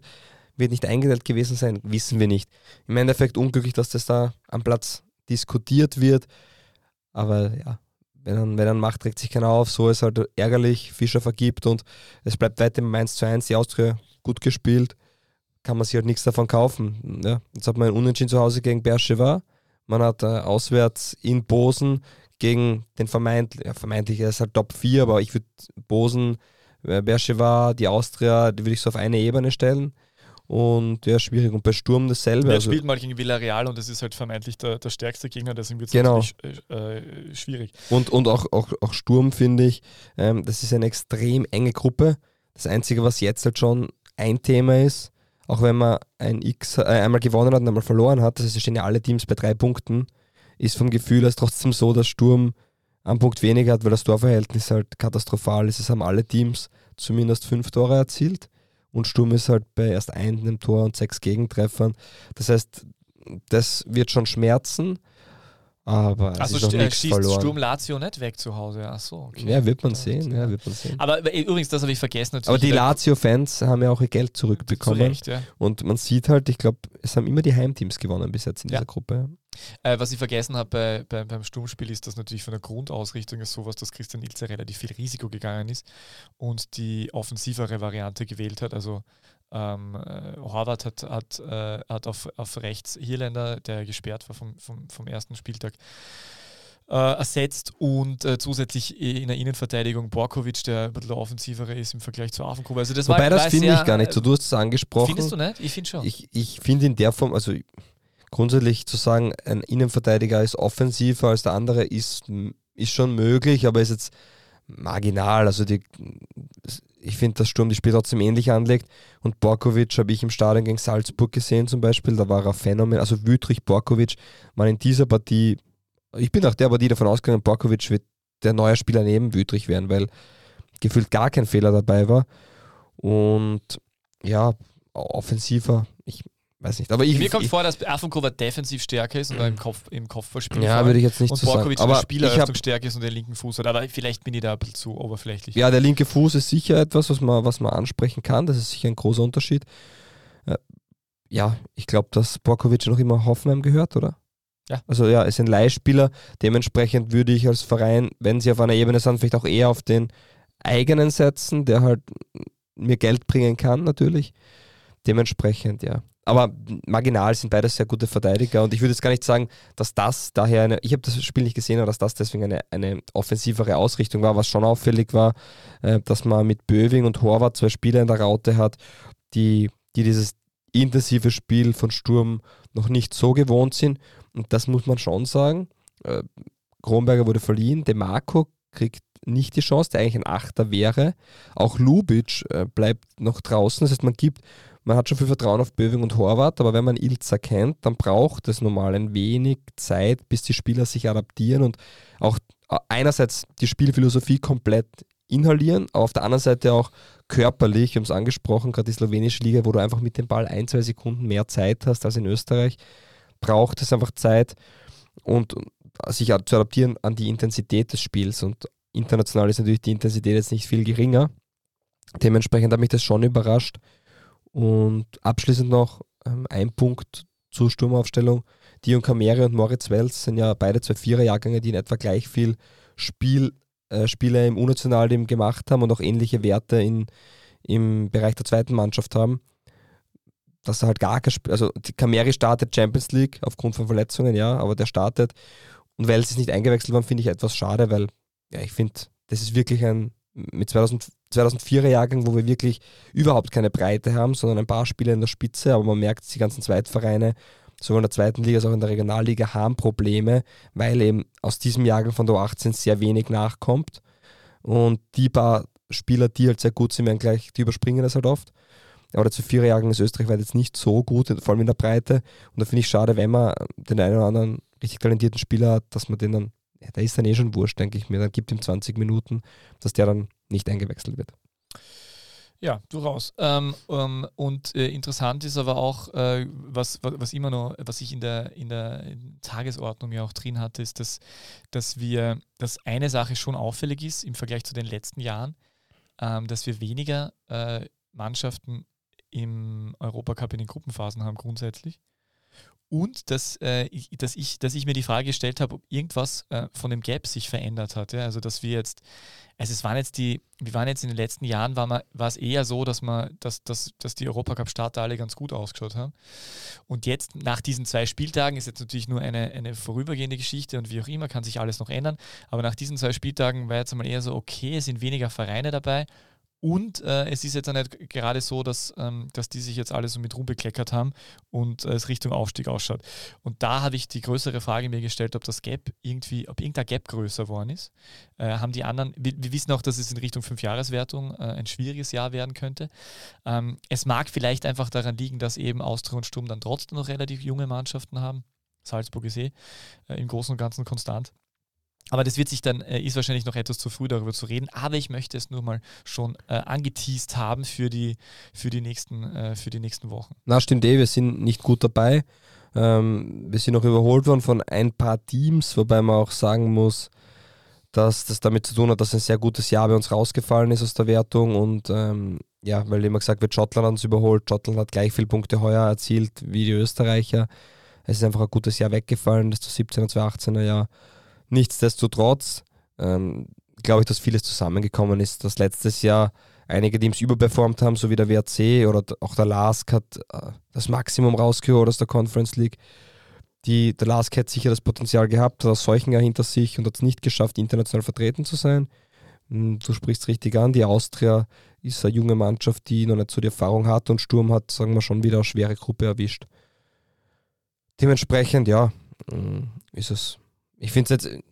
Wird nicht eingeteilt gewesen sein, wissen wir nicht. Im Endeffekt unglücklich, dass das da am Platz diskutiert wird. Aber ja, wenn dann, wenn dann macht, trägt sich keiner auf. So ist halt ärgerlich. Fischer vergibt und es bleibt weiter im 1 zu 1. Die Austria gut gespielt. Kann man sich halt nichts davon kaufen. Ja, jetzt hat man ein Unentschieden zu Hause gegen Bercheva. Man hat äh, auswärts in Bosen gegen den vermeintlich, ja, vermeintlich, er ist halt Top 4, aber ich würde Bosen, äh, Bercheva, die Austria, die würde ich so auf eine Ebene stellen. Und ja, schwierig. Und bei Sturm dasselbe. der Also, spielt mal gegen Villarreal und das ist halt vermeintlich der, der stärkste Gegner, deswegen wird es Genau. natürlich äh, äh, schwierig. und und auch, auch, auch Sturm, finde ich, ähm, das ist eine extrem enge Gruppe. Das Einzige, was jetzt halt schon ein Thema ist, auch wenn man ein X äh, einmal gewonnen hat und einmal verloren hat, das heißt, es stehen ja alle Teams bei drei Punkten, ist vom Gefühl her trotzdem so, dass Sturm einen Punkt weniger hat, weil das Torverhältnis halt katastrophal ist. Es haben alle Teams zumindest fünf Tore erzielt und Sturm ist halt bei erst einem Tor und sechs Gegentreffern. Das heißt, das wird schon schmerzen, aber Also noch st- äh, schießt verloren. Sturm Lazio nicht weg zu Hause. Ach so, okay. Ja, wird man sehen, ja. wird man sehen. Aber äh, übrigens, das habe ich vergessen natürlich. Aber die Lazio-Fans haben ja auch ihr Geld zu zurückbekommen. Recht, ja. Und man sieht halt, ich glaube, es haben immer die Heimteams gewonnen bis jetzt in Ja. dieser Gruppe. Äh, was ich vergessen habe bei, bei, beim Sturmspiel ist, dass natürlich von der Grundausrichtung ist sowas, dass Christian Ilze relativ viel Risiko gegangen ist und die offensivere Variante gewählt hat. Also ähm, äh, Horvath hat, hat, äh, hat auf, auf rechts Hirländer, der gesperrt war vom, vom, vom ersten Spieltag, äh, ersetzt und äh, zusätzlich in der Innenverteidigung Borkovic, der ein bisschen offensivere ist im Vergleich zu Affengrube. Also das Wobei war, das finde ich gar nicht so. Du hast es angesprochen. Findest du nicht? Ich finde schon. Ich, ich finde in der Form, also grundsätzlich zu sagen, ein Innenverteidiger ist offensiver als der andere, ist, ist schon möglich, aber ist jetzt marginal. Also die, ich finde, dass Sturm die Spiel trotzdem ähnlich anlegt. Und Borkovic habe ich im Stadion gegen Salzburg gesehen zum Beispiel, da war er Phänomen. Also Wütrich, Borkovic waren in dieser Partie, ich bin nach der Partie davon ausgegangen, Borkovic wird der neue Spieler neben Wütrich werden, weil gefühlt gar kein Fehler dabei war. Und ja, offensiver, weiß nicht. Aber ich, Mir kommt ich, vor, dass Affenkover defensiv stärker ist und im, Kopf, im Kopfballspiel ja, würde ich jetzt nicht und so sagen. Borkovic in Aber der Spieleröffnung stärker ist und den linken Fuß hat. Aber vielleicht bin ich da ein bisschen zu oberflächlich. ja, der linke Fuß ist sicher etwas, was man, was man ansprechen kann. Das ist sicher ein großer Unterschied. Äh, Ja, ich glaube, dass Borkovic noch immer Hoffenheim gehört, oder? Ja. Also ja, ist ein Leihspieler. Dementsprechend würde ich als Verein, wenn sie auf einer Ebene sind, vielleicht auch eher auf den eigenen setzen, der halt mir Geld bringen kann, natürlich. Dementsprechend, ja. Aber marginal sind beides sehr gute Verteidiger und ich würde jetzt gar nicht sagen, dass das daher eine, ich habe das Spiel nicht gesehen, aber dass das deswegen eine, eine offensivere Ausrichtung war, was schon auffällig war, äh, dass man mit Böving und Horvath zwei Spieler in der Raute hat, die, die dieses intensive Spiel von Sturm noch nicht so gewohnt sind und das muss man schon sagen. Äh, Kronberger wurde verliehen, DeMarco kriegt nicht die Chance, der eigentlich ein Achter wäre. Auch Lubic äh, bleibt noch draußen. Das heißt, man gibt, man hat schon viel Vertrauen auf Böving und Horvath, aber wenn man Ilza kennt, dann braucht es normal ein wenig Zeit, bis die Spieler sich adaptieren und auch äh, einerseits die Spielphilosophie komplett inhalieren, aber auf der anderen Seite auch körperlich, wir haben es angesprochen, gerade die slowenische Liga, wo du einfach mit dem Ball ein, zwei Sekunden mehr Zeit hast als in Österreich, braucht es einfach Zeit und sich zu adaptieren an die Intensität des Spiels und international ist natürlich die Intensität jetzt nicht viel geringer. Dementsprechend hat mich das schon überrascht. Und abschließend noch ähm, ein Punkt zur Sturmaufstellung. Dion Kamere und Moritz Wels sind ja beide zwei Viererjahrgänge, die in etwa gleich viel Spiel, äh, Spiele im U-Nationalteam gemacht haben und auch ähnliche Werte in, im Bereich der zweiten Mannschaft haben. Dass er halt gar kein Spiel, also die Kameri startet Champions League aufgrund von Verletzungen, ja, aber der startet und Wels ist nicht eingewechselt worden, finde ich etwas schade, weil ja, ich finde, das ist wirklich ein mit 2000, 2004er Jahrgang, wo wir wirklich überhaupt keine Breite haben, sondern ein paar Spieler in der Spitze, aber man merkt, die ganzen Zweitvereine, sowohl in der zweiten Liga als auch in der Regionalliga, haben Probleme, weil eben aus diesem Jahrgang von der U18 sehr wenig nachkommt. Und die paar Spieler, die halt sehr gut sind, werden gleich, die überspringen das halt oft. Aber der zu vierer Jahrgang ist Österreich jetzt nicht so gut, vor allem in der Breite. Und da finde ich schade, wenn man den einen oder anderen richtig talentierten Spieler hat, dass man den dann ja, da ist dann eh schon wurscht, denke ich mir. Dann gibt ihm 20 Minuten, dass der dann nicht eingewechselt wird. Ja, durchaus. Ähm, ähm, und äh, interessant ist aber auch, äh, was, was immer noch, was ich in der, in der Tagesordnung ja auch drin hatte, ist, dass, dass wir, dass eine Sache schon auffällig ist im Vergleich zu den letzten Jahren, ähm, dass wir weniger äh, Mannschaften im Europacup in den Gruppenphasen haben grundsätzlich. Und dass, äh, ich, dass, ich, dass ich mir die Frage gestellt habe, ob irgendwas äh, von dem Gap sich verändert hat. Ja? Also dass wir jetzt, also es waren jetzt die, wir waren jetzt in den letzten Jahren, war, man, war es eher so, dass man, dass, dass, dass die Europacup-Starter alle ganz gut ausgeschaut haben. Und jetzt, nach diesen zwei Spieltagen, ist jetzt natürlich nur eine, eine vorübergehende Geschichte und wie auch immer, kann sich alles noch ändern. Aber nach diesen zwei Spieltagen war jetzt einmal eher so, okay, es sind weniger Vereine dabei und äh, es ist jetzt auch nicht gerade so, dass, ähm, dass die sich jetzt alle so mit Ruhm bekleckert haben und äh, es Richtung Aufstieg ausschaut. Und da habe ich die größere Frage mir gestellt, ob das Gap irgendwie, ob irgendein Gap größer geworden ist. Äh, haben die anderen, wir, wir, wissen auch, dass es in Richtung Fünfjahreswertung äh, ein schwieriges Jahr werden könnte. Ähm, es mag vielleicht einfach daran liegen, dass eben Austria und Sturm dann trotzdem noch relativ junge Mannschaften haben. Salzburg ist eh im Großen und Ganzen konstant. Aber das wird sich dann, äh, ist wahrscheinlich noch etwas zu früh darüber zu reden. Aber ich möchte es nur mal schon äh, angeteased haben für die, für, die nächsten, äh, für die nächsten Wochen. Na, stimmt eh, wir sind nicht gut dabei. Ähm, wir sind noch überholt worden von ein paar Teams, wobei man auch sagen muss, dass das damit zu tun hat, dass ein sehr gutes Jahr bei uns rausgefallen ist aus der Wertung und ähm, ja, weil immer gesagt wird, Schottland hat uns überholt, Schottland hat gleich viele Punkte heuer erzielt wie die Österreicher. Es ist einfach ein gutes Jahr weggefallen, das 2017er, 2018er Jahr. Nichtsdestotrotz ähm, glaube ich, dass vieles zusammengekommen ist, dass letztes Jahr einige Teams überperformt haben, so wie der WRC oder auch der LASK hat äh, das Maximum rausgeholt aus der Conference League. Die, der LASK hat sicher das Potenzial gehabt, hat solchen Jahr hinter sich und hat es nicht geschafft, international vertreten zu sein. Hm, du sprichst richtig an, die Austria ist eine junge Mannschaft, die noch nicht so die Erfahrung hat und Sturm hat, sagen wir schon, wieder eine schwere Gruppe erwischt. Dementsprechend, ja, hm, ist es. Ich finde es jetzt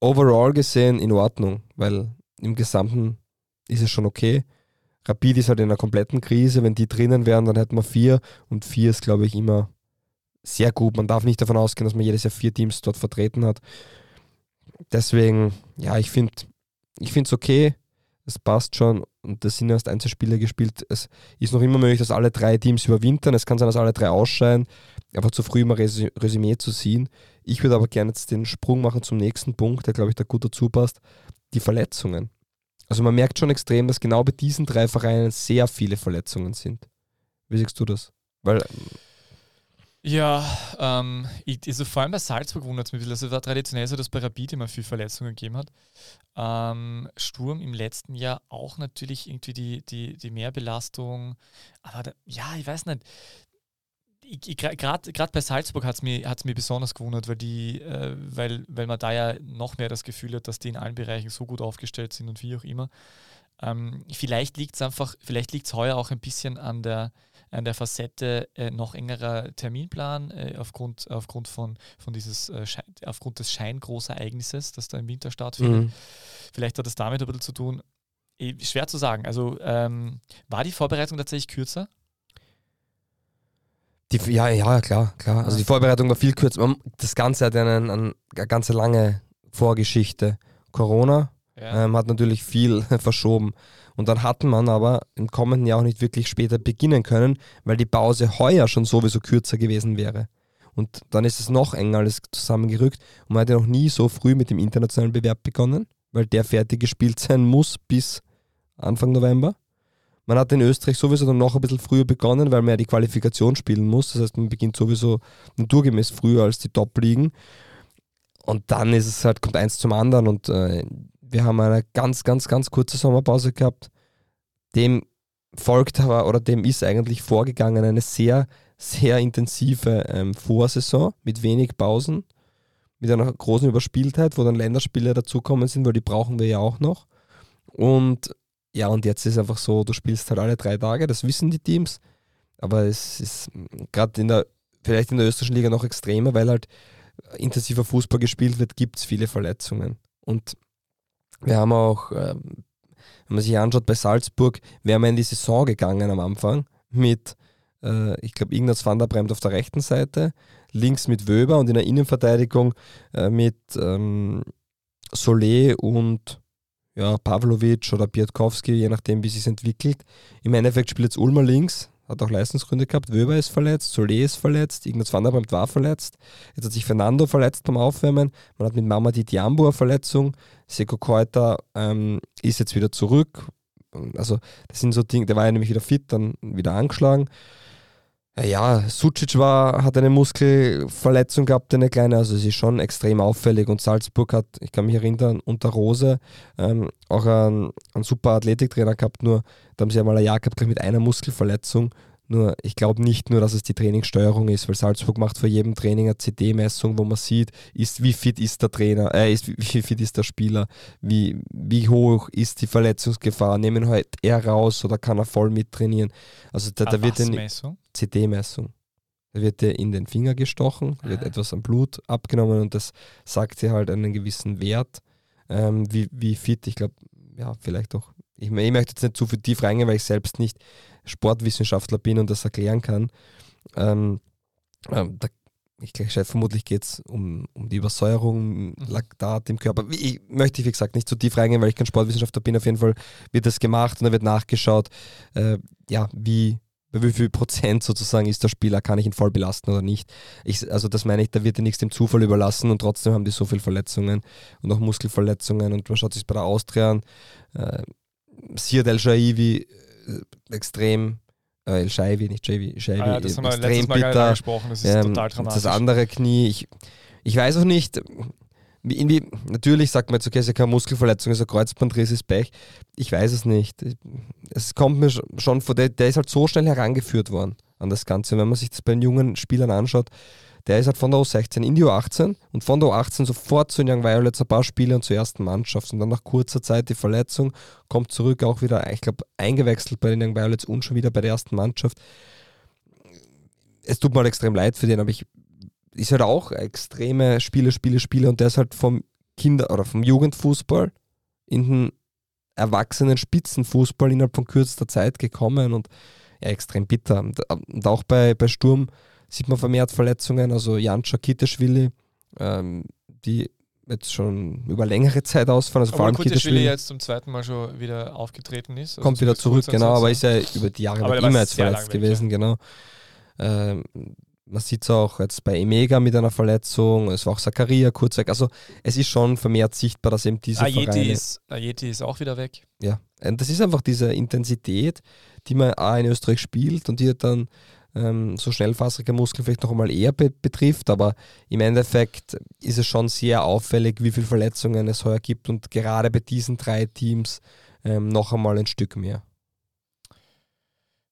overall gesehen in Ordnung, weil im Gesamten ist es schon okay. Rapid ist halt in einer kompletten Krise. Wenn die drinnen wären, dann hätten wir vier. Und vier ist, glaube ich, immer sehr gut. Man darf nicht davon ausgehen, dass man jedes Jahr vier Teams dort vertreten hat. Deswegen, ja, ich finde ich es okay. Es passt schon. Und das sind erst Einzelspiele gespielt. Es ist noch immer möglich, dass alle drei Teams überwintern. Es kann sein, dass alle drei ausscheiden. Einfach zu früh mal Resümee zu ziehen. Ich würde aber gerne jetzt den Sprung machen zum nächsten Punkt, der, glaube ich, da gut dazu passt. Die Verletzungen. Also man merkt schon extrem, dass genau bei diesen drei Vereinen sehr viele Verletzungen sind. Wie siehst du das? Weil ja, ähm, ich, also vor allem bei Salzburg wundert es mich, also war traditionell so, dass bei Rapid immer viel Verletzungen gegeben hat. Ähm, Sturm im letzten Jahr auch natürlich irgendwie die, die, die Mehrbelastung. Aber da, ja, ich weiß nicht. Gerade bei Salzburg hat es mich, hat's besonders gewundert, weil, die, äh, weil, weil man da ja noch mehr das Gefühl hat, dass die in allen Bereichen so gut aufgestellt sind und wie auch immer. Ähm, vielleicht liegt es einfach, vielleicht liegt es heuer auch ein bisschen an der, an der Facette äh, noch engerer Terminplan äh, aufgrund, aufgrund von, von dieses äh, aufgrund des Scheingroßereignisses, das da im Winter stattfindet. Mhm. Vielleicht hat es damit ein bisschen zu tun. Eh, schwer zu sagen. Also ähm, war die Vorbereitung tatsächlich kürzer? Die, ja, ja, klar, klar. Also die Vorbereitung war viel kürzer. Das Ganze hat einen, einen, eine ganz lange Vorgeschichte. Corona ja. ähm, hat natürlich viel <laughs> verschoben. Und dann hat man aber im kommenden Jahr auch nicht wirklich später beginnen können, weil die Pause heuer schon sowieso kürzer gewesen wäre. Und dann ist es noch enger alles zusammengerückt und man hat ja noch nie so früh mit dem internationalen Bewerb begonnen, weil der fertig gespielt sein muss bis Anfang November. Man hat in Österreich sowieso dann noch ein bisschen früher begonnen, weil man ja die Qualifikation spielen muss. Das heißt, man beginnt sowieso naturgemäß früher als die Top-Ligen. Und dann ist es halt, kommt eins zum anderen und äh, wir haben eine ganz, ganz, ganz kurze Sommerpause gehabt. Dem folgt aber, oder dem ist eigentlich vorgegangen eine sehr, sehr intensive ähm, Vorsaison mit wenig Pausen, mit einer großen Überspieltheit, wo dann Länderspiele dazukommen sind, weil die brauchen wir ja auch noch. Und ja, und jetzt ist einfach so, du spielst halt alle drei Tage, das wissen die Teams, aber es ist gerade in der, vielleicht in der österreichischen Liga noch extremer, weil halt intensiver Fußball gespielt wird, gibt es viele Verletzungen. Und wir haben auch, ähm, wenn man sich anschaut, bei Salzburg wären wir in die Saison gegangen am Anfang mit, äh, ich glaube, Ignaz van der Bremt auf der rechten Seite, links mit Wöber und in der Innenverteidigung äh, mit ähm, Solé und ja, Pavlovic oder Piatkowski, je nachdem, wie es sich entwickelt. Im Endeffekt spielt jetzt Ulmer links, hat auch Leistungsgründe gehabt. Wöber ist verletzt, Solé ist verletzt, Ignaz van der Bremt war verletzt. Jetzt hat sich Fernando verletzt beim Aufwärmen. Man hat mit Mama die Diambo eine Verletzung. Seko Keuter ähm, ist jetzt wieder zurück. Also, das sind so Dinge, der war ja nämlich wieder fit, dann wieder angeschlagen. Ja, Sucic war, hat eine Muskelverletzung gehabt, eine kleine, also es ist schon extrem auffällig. Und Salzburg hat, ich kann mich erinnern, unter Rose ähm, auch einen, einen super Athletiktrainer gehabt, nur da haben sie ja mal ein Jahr gehabt mit einer Muskelverletzung nur ich glaube nicht nur, dass es die Trainingssteuerung ist, weil Salzburg macht vor jedem Training eine CD-Messung, wo man sieht, ist, wie fit ist der Trainer, äh, ist, wie fit ist der Spieler, wie, wie hoch ist die Verletzungsgefahr, nehmen halt er raus oder kann er voll mittrainieren. Also da, da wird eine CD-Messung. Da wird er in den Finger gestochen, wird ah. etwas am Blut abgenommen und das sagt sie halt einen gewissen Wert, ähm, wie, wie fit, ich glaube, ja, vielleicht auch. Ich, ich möchte jetzt nicht zu viel tief reingehen, weil ich selbst nicht Sportwissenschaftler bin und das erklären kann. Ähm, ähm, da, ich glaube, vermutlich geht es um, um die Übersäuerung, mhm. Laktat im Körper. Ich möchte, wie gesagt, nicht zu tief reingehen, weil ich kein Sportwissenschaftler bin. Auf jeden Fall wird das gemacht und da wird nachgeschaut, äh, ja, wie, bei wie viel Prozent sozusagen ist der Spieler, kann ich ihn voll belasten oder nicht. Ich, also das meine ich, da wird ja nichts dem Zufall überlassen und trotzdem haben die so viele Verletzungen und auch Muskelverletzungen und man schaut sich bei der Austria an. Äh, Siad El Shaivi äh, extrem äh, El Shaivi, nicht Javi, Shaivi, Ah, ja, das haben wir extrem letztes Mal bitter. angesprochen, das ist Ähm, total dramatisch. das andere Knie, ich, ich weiß auch nicht, wie, irgendwie, natürlich sagt man jetzt, okay, es ist ja keine Muskelverletzung, es ist ein Kreuzbandriss, ist Pech. Ich weiß es nicht. Es kommt mir schon vor, der, der ist halt so schnell herangeführt worden an das Ganze. Wenn man sich das bei den jungen Spielern anschaut, der ist halt von der U16 in die U18 und von der U18 sofort zu den Young Violets ein paar Spiele und zur ersten Mannschaft und dann nach kurzer Zeit die Verletzung, kommt zurück, auch wieder, ich glaube, eingewechselt bei den Young Violets und schon wieder bei der ersten Mannschaft. Es tut mir halt extrem leid für den, aber ich ist halt auch extreme Spiele, Spiele, Spiele und der ist halt vom Kinder- oder vom Jugendfußball in den erwachsenen Spitzenfußball innerhalb von kürzester Zeit gekommen und ja, extrem bitter. Und, auch bei, bei Sturm sieht man vermehrt Verletzungen, also Janscha Kiteschwili, ähm, die jetzt schon über längere Zeit ausfallen, also vor Obwohl allem Kutteschwili Kiteschwili jetzt zum zweiten Mal schon wieder aufgetreten ist. also kommt wieder zurück, genau, aber ist ja über die Jahre Aber immer jetzt verletzt lang weg, gewesen, genau. Ähm, man sieht es auch jetzt bei Emega mit einer Verletzung, es war auch Zakaria kurz weg. Also es ist schon vermehrt sichtbar, dass eben diese Ayeti Vereine... ist, Ayeti ist auch wieder weg. Ja, und das ist einfach diese Intensität, die man auch in Österreich spielt und die dann ähm, so schnellfaserige Muskeln vielleicht noch einmal eher be betrifft, aber im Endeffekt ist es schon sehr auffällig, wie viele Verletzungen es heuer gibt und gerade bei diesen drei Teams ähm, noch einmal ein Stück mehr.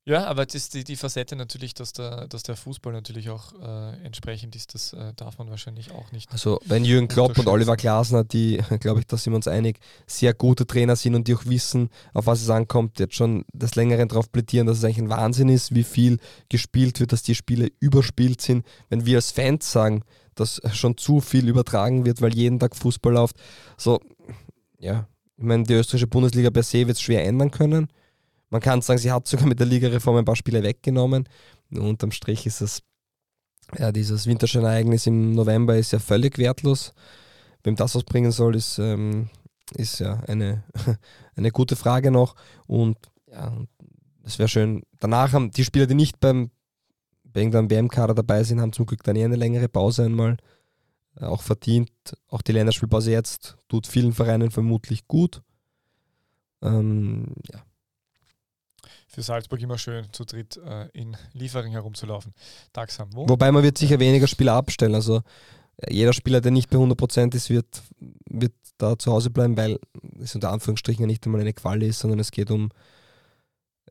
Ja, aber das die, die Facette natürlich, dass der, dass der Fußball natürlich auch äh, entsprechend ist, das äh, darf man wahrscheinlich auch nicht. Also wenn Jürgen Klopp und. Oliver Glasner, die, <laughs> glaube ich, da sind wir uns einig, sehr gute Trainer sind und die auch wissen, auf was es ankommt, jetzt schon des Längeren darauf plädieren, dass es eigentlich ein Wahnsinn ist, wie viel gespielt wird, dass die Spiele überspielt sind. Wenn wir als Fans sagen, dass schon zu viel übertragen wird, weil jeden Tag Fußball läuft, so, ja, ich meine, die österreichische Bundesliga per se wird es schwer ändern können. Man kann sagen, sie hat sogar mit der Ligareform ein paar Spiele weggenommen. Nur unterm Strich ist es, ja, dieses Winterschein-Ereignis im November ist ja völlig wertlos. Wem das was bringen soll, ist, ähm, ist ja eine, <laughs> eine gute Frage noch. Und ja, es wäre schön. Danach haben die Spieler, die nicht beim bei irgendeinem WM-Kader dabei sind, haben zum Glück dann eher eine längere Pause einmal äh, auch verdient. Auch die Länderspielpause jetzt tut vielen Vereinen vermutlich gut. Ähm, ja. Für Salzburg immer schön zu dritt äh, in Liefering herumzulaufen. Tagsam. Wo? Wobei man wird sicher weniger Spieler abstellen. Also äh, jeder Spieler, der nicht bei 100% ist, wird, wird da zu Hause bleiben, weil es unter Anführungsstrichen ja nicht einmal eine Quali ist, sondern es geht um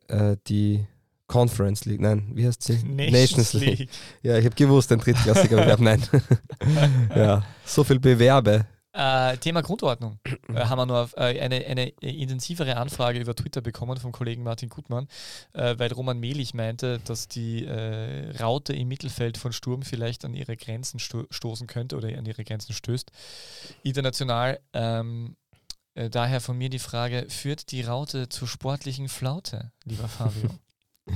äh, die Conference League. Nein, wie heißt sie? Ja, ich habe gewusst, ein drittklassiger Bewerb. Nein. <laughs> ja, so viel Bewerbe. Äh, Thema Grundordnung. <clears throat> äh, haben wir nur äh, eine, eine intensivere Anfrage über Twitter bekommen vom Kollegen Martin Gutmann, äh, weil Roman Mehlich meinte, dass die äh, Raute im Mittelfeld von Sturm vielleicht an ihre Grenzen sto stoßen könnte oder an ihre Grenzen stößt. International. Ähm, äh, daher von mir die Frage: Führt die Raute zur sportlichen Flaute, lieber Fabio? <laughs> <laughs>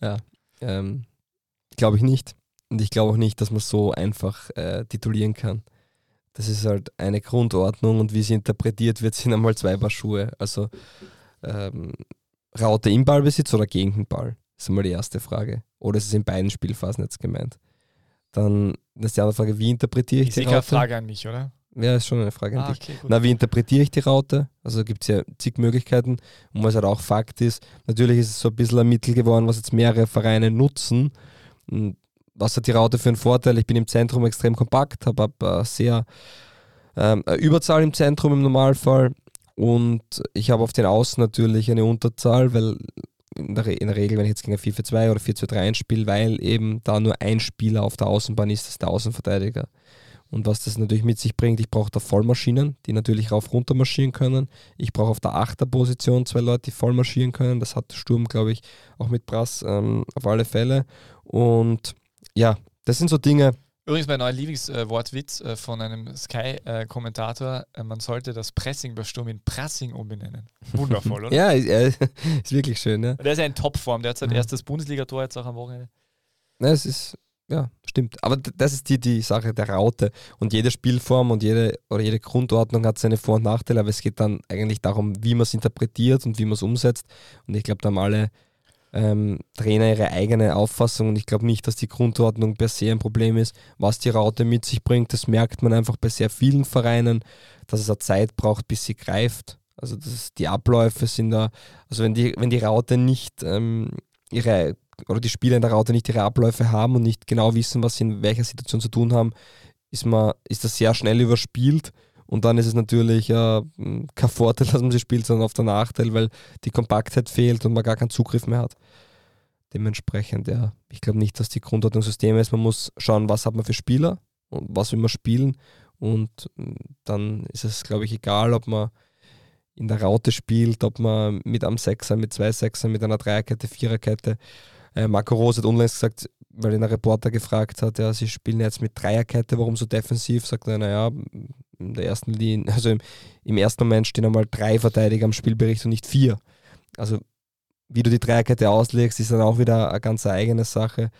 Ja, ähm, glaube ich nicht. Und ich glaube auch nicht, dass man so einfach äh, titulieren kann. Das ist halt eine Grundordnung und wie sie interpretiert wird, sind einmal zwei Paar Schuhe. Also ähm, Raute im Ballbesitz oder gegen den Ball? Das ist einmal die erste Frage. Oder ist es in beiden Spielphasen jetzt gemeint? Dann ist die andere Frage, wie interpretiere ich Ich die sehe keine Raute? Frage an mich, oder? Ja, ist schon eine Frage an Ah, dich. okay. Na, wie interpretiere ich die Raute? Also gibt es ja zig Möglichkeiten. Und was halt auch Fakt ist, natürlich ist es so ein bisschen ein Mittel geworden, was jetzt mehrere Vereine nutzen. Und was hat die Raute für einen Vorteil? Ich bin im Zentrum extrem kompakt, habe äh, sehr ähm, eine Überzahl im Zentrum im Normalfall und ich habe auf den Außen natürlich eine Unterzahl, weil in der, in der Regel, wenn ich jetzt gegen ein 4-4-2 oder 4-2-3 einspiele, weil eben da nur ein Spieler auf der Außenbahn ist, das ist der Außenverteidiger. Und was das natürlich mit sich bringt, ich brauche da Vollmaschinen, die natürlich rauf runter marschieren können. Ich brauche auf der Achterposition zwei Leute, die voll marschieren können. Das hat Sturm, glaube ich, auch mit Brass ähm, auf alle Fälle. Und ja, das sind so Dinge. Übrigens mein neuer Lieblingswortwitz äh, von einem Sky-Kommentator, äh, man sollte das Pressing bei Sturm in Pressing umbenennen. Wundervoll, oder? <laughs> Ja, ist, äh, <laughs> ist wirklich schön. Ja. Der ist ja in Topform, der hat sein Mhm. erstes Bundesligator jetzt auch am Wochenende. Ja, es ist, ja, stimmt. Aber das ist die, die Sache der Raute. Und jede Spielform und jede oder jede Grundordnung hat seine Vor- und Nachteile, aber es geht dann eigentlich darum, wie man es interpretiert und wie man es umsetzt. Und ich glaube, da haben alle ähm, Trainer ihre eigene Auffassung und ich glaube nicht, dass die Grundordnung per se ein Problem ist. Was die Raute mit sich bringt, das merkt man einfach bei sehr vielen Vereinen, dass es eine Zeit braucht, bis sie greift. Also das die Abläufe sind da, also wenn die, wenn die Raute nicht ähm, ihre oder die Spieler in der Raute nicht ihre Abläufe haben und nicht genau wissen, was sie in welcher Situation zu tun haben, ist, man, ist das sehr schnell überspielt. Und dann ist es natürlich äh, kein Vorteil, <laughs> dass man sie spielt, sondern oft der Nachteil, weil die Kompaktheit fehlt und man gar keinen Zugriff mehr hat. Dementsprechend, ja, ich glaube nicht, dass die Grundordnung Systeme ist. Man muss schauen, was hat man für Spieler und was will man spielen. Und mm, dann ist es, glaube ich, egal, ob man in der Raute spielt, ob man mit einem Sechser, mit zwei Sechsern, mit einer Dreierkette, Viererkette. Äh, Marco Rose hat unlängst gesagt, weil ihn ein Reporter gefragt hat, ja, sie spielen jetzt mit Dreierkette, warum so defensiv? Sagt er, naja, in der ersten Linie, <laughs> also im, im ersten Moment stehen einmal drei Verteidiger am Spielbericht und nicht vier. Also wie du die Dreierkette auslegst, ist dann auch wieder eine ganz eigene Sache.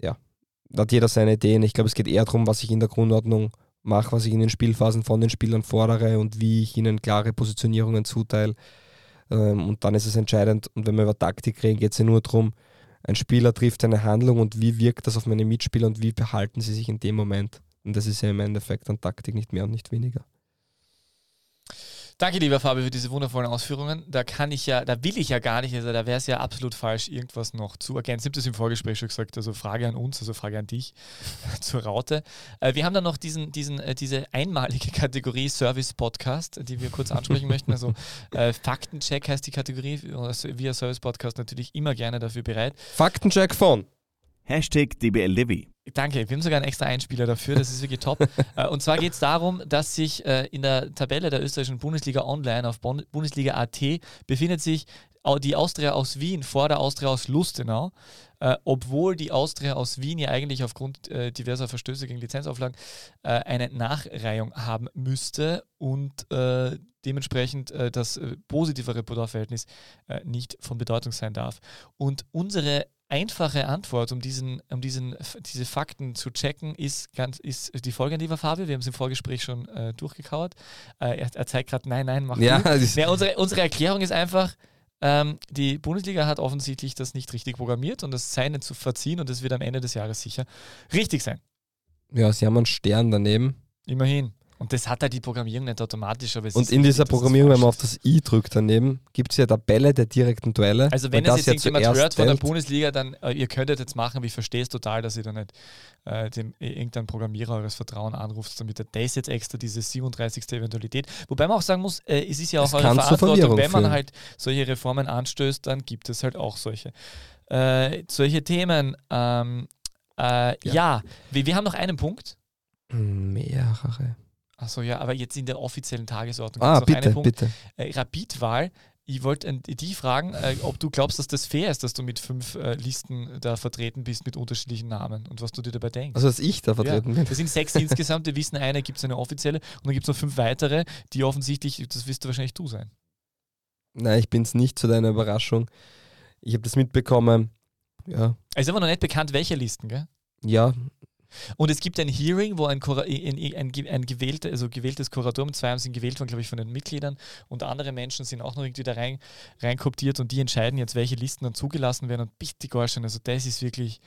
Ja, da hat jeder seine Ideen. Ich glaube, es geht eher darum, was ich in der Grundordnung mache, was ich in den Spielphasen von den Spielern fordere und wie ich ihnen klare Positionierungen zuteile. Ähm, und dann ist es entscheidend. Und wenn wir über Taktik reden, geht es ja nur darum, ein Spieler trifft eine Handlung und wie wirkt das auf meine Mitspieler und wie verhalten sie sich in dem Moment. Und das ist ja im Endeffekt an Taktik nicht mehr und nicht weniger. Danke, lieber Fabio, für diese wundervollen Ausführungen. Da kann ich ja, da will ich ja gar nicht, also da wäre es ja absolut falsch, irgendwas noch zu ergänzen. Ich habe das im Vorgespräch schon gesagt, also Frage an uns, also Frage an dich <laughs> zur Raute. Äh, wir haben dann noch diesen, diesen, äh, diese einmalige <laughs> Kategorie Service Podcast, die wir kurz ansprechen möchten. Also <laughs> äh, Faktencheck heißt die Kategorie. Wir Service Podcast natürlich immer gerne dafür bereit. Faktencheck von Hashtag DBLDW. Danke, wir haben sogar einen extra Einspieler dafür, das ist wirklich top. <laughs> Äh, und zwar geht es darum, dass sich äh, in der Tabelle der österreichischen Bundesliga Online auf Bundesliga.at befindet sich die Austria aus Wien vor der Austria aus Lustenau, äh, obwohl die Austria aus Wien ja eigentlich aufgrund äh, diverser Verstöße gegen Lizenzauflagen äh, eine Nachreihung haben müsste und äh, dementsprechend das positive Repertoireverhältnis nicht von Bedeutung sein darf. Und unsere einfache Antwort, um, diesen, um diesen, diese Fakten zu checken, ist, ganz, ist die folgende, lieber Fabio. Wir haben es im Vorgespräch schon äh, durchgekauert. Äh, er, er, zeigt gerade, nein, nein, mach ja, <laughs> ja, unsere, unsere Erklärung ist einfach, ähm, die Bundesliga hat offensichtlich das nicht richtig programmiert und das sei nicht zu verziehen und es wird am Ende des Jahres sicher richtig sein. Ja, sie haben einen Stern daneben. Immerhin. Und das hat halt die Programmierung nicht automatisch. Aber und in dieser Programmierung, wenn man auf das i drückt daneben, gibt es ja Tabelle der direkten Duelle. Also wenn es jetzt irgendjemand hört von der Bundesliga, dann äh, ihr könntet jetzt machen, aber ich verstehe es total, dass ihr da nicht äh, dem, irgendein Programmierer eures Vertrauen anruft, damit er das jetzt extra diese 37. Eventualität. Wobei man auch sagen muss, äh, es ist ja auch eure Verantwortung, wenn man führen. halt solche Reformen anstößt, dann gibt es halt auch solche. Äh, solche Themen. Ähm, äh, ja, ja. Wir, wir haben noch einen Punkt. Mehrere. Achso, ja, aber jetzt in der offiziellen Tagesordnung. Ah, bitte, bitte. Äh, Rapidwahl. Ich wollte äh, dich fragen, äh, ob du glaubst, dass das fair ist, dass du mit fünf äh, Listen da vertreten bist mit unterschiedlichen Namen und was du dir dabei denkst. Also, dass ich da vertreten ja. bin. Das sind sechs <laughs> insgesamt. Wir wissen, eine gibt es eine offizielle und dann gibt es noch fünf weitere, die offensichtlich, das wirst du wahrscheinlich du sein. Nein, ich bin es nicht zu deiner Überraschung. Ich habe das mitbekommen. Ja. Es ist aber noch nicht bekannt, welche Listen, gell? Ja, und es gibt ein Hearing, wo ein, ein, ein, ein gewählte, also gewähltes Kuratorium, zwei haben sind gewählt worden, glaube ich, von den Mitgliedern und andere Menschen sind auch noch irgendwie da rein, reinkooptiert und die entscheiden jetzt, welche Listen dann zugelassen werden und bitte Gorschen, also das ist wirklich,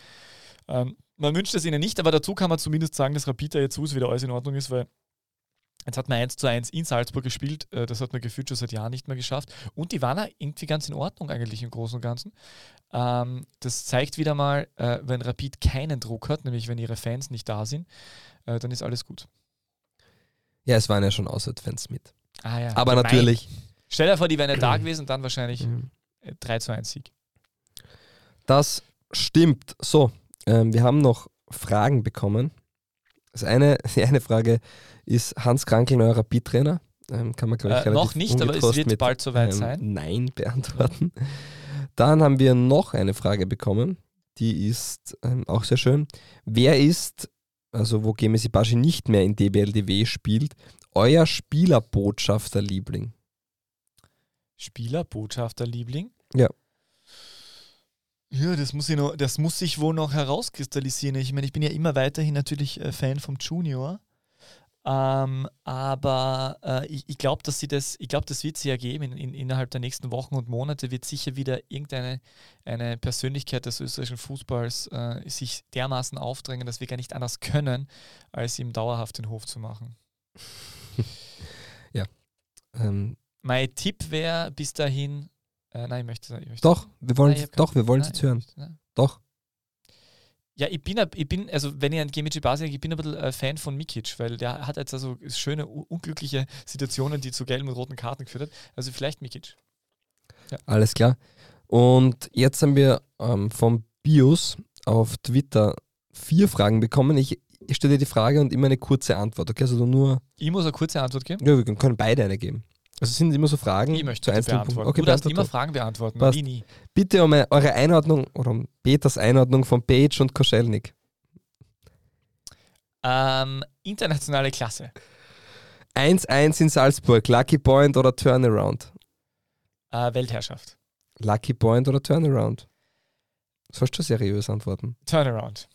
ähm, man wünscht es ihnen nicht, aber dazu kann man zumindest sagen, dass Rapid jetzt so wieder alles in Ordnung ist, weil Jetzt hat man 1 zu 1 in Salzburg gespielt, äh, das hat man gefühlt schon seit Jahren nicht mehr geschafft. Und die waren irgendwie ganz in Ordnung eigentlich im Großen und Ganzen. Ähm, das zeigt wieder mal, äh, wenn Rapid keinen Druck hat, nämlich wenn ihre Fans nicht da sind, äh, dann ist alles gut. Ja, es waren ja schon Auswärtsfans mit. Ah, ja. Aber Gemein. natürlich. Stell dir vor, die wären ja da gewesen und dann wahrscheinlich mhm. 3 zu 1 Sieg. Das stimmt. So, ähm, wir haben noch Fragen bekommen. Das eine, <laughs> die eine Frage ist Hans Krankel neuer Rapid-Trainer? Ähm, kann man, glaube ich, äh, Noch nicht, aber es wird mit, bald soweit ähm, sein. Nein <laughs> beantworten. Dann haben wir noch eine Frage bekommen, die ist ähm, auch sehr schön. Wer ist, also wo Gemesi Bashi nicht mehr in DBLDW spielt, euer Spielerbotschafter-Liebling? Spielerbotschafter-Liebling? Ja. Ja, das muss, ich noch, das muss sich wohl noch herauskristallisieren. Ich meine, ich bin ja immer weiterhin natürlich äh, Fan vom Junior. Ähm, aber äh, ich, ich glaube, dass sie das, ich glaube, das wird sie ergeben. In, in, innerhalb der nächsten Wochen und Monate wird sicher wieder irgendeine eine Persönlichkeit des österreichischen Fußballs äh, sich dermaßen aufdrängen, dass wir gar nicht anders können, als ihm dauerhaft den Hof zu machen. <laughs> ja. Ähm. Mein Tipp wäre bis dahin Äh, nein, ich möchte, ich möchte Doch, wir wollen Nein, doch, wir wollen nein, es hören. möchte-. Doch. Ja, ich bin, ich bin, also wenn ich an Gemici Basic, ich bin ein bisschen äh, Fan von Mikic, weil der hat jetzt also schöne, unglückliche Situationen, die zu gelben und roten Karten geführt hat. Also vielleicht Mikic. Alles klar. Und jetzt haben wir ähm, vom Bios auf Twitter vier Fragen bekommen. Ich, ich stelle dir die Frage und immer eine kurze Antwort. Okay, also nur. Ich muss eine kurze Antwort geben. Ja, wir können beide eine geben. Also es sind immer so Fragen Ich möchte zu beantworten. Okay, du darfst immer Fragen beantworten. Passt. Nie, nie. Bitte um eure Einordnung oder um Peters Einordnung von Page und Koschelnik. Ähm, internationale Klasse. 1-1 in Salzburg, Lucky Point oder Turnaround? Äh, Weltherrschaft. Lucky Point oder Turnaround? Sollst du seriös antworten. Turnaround.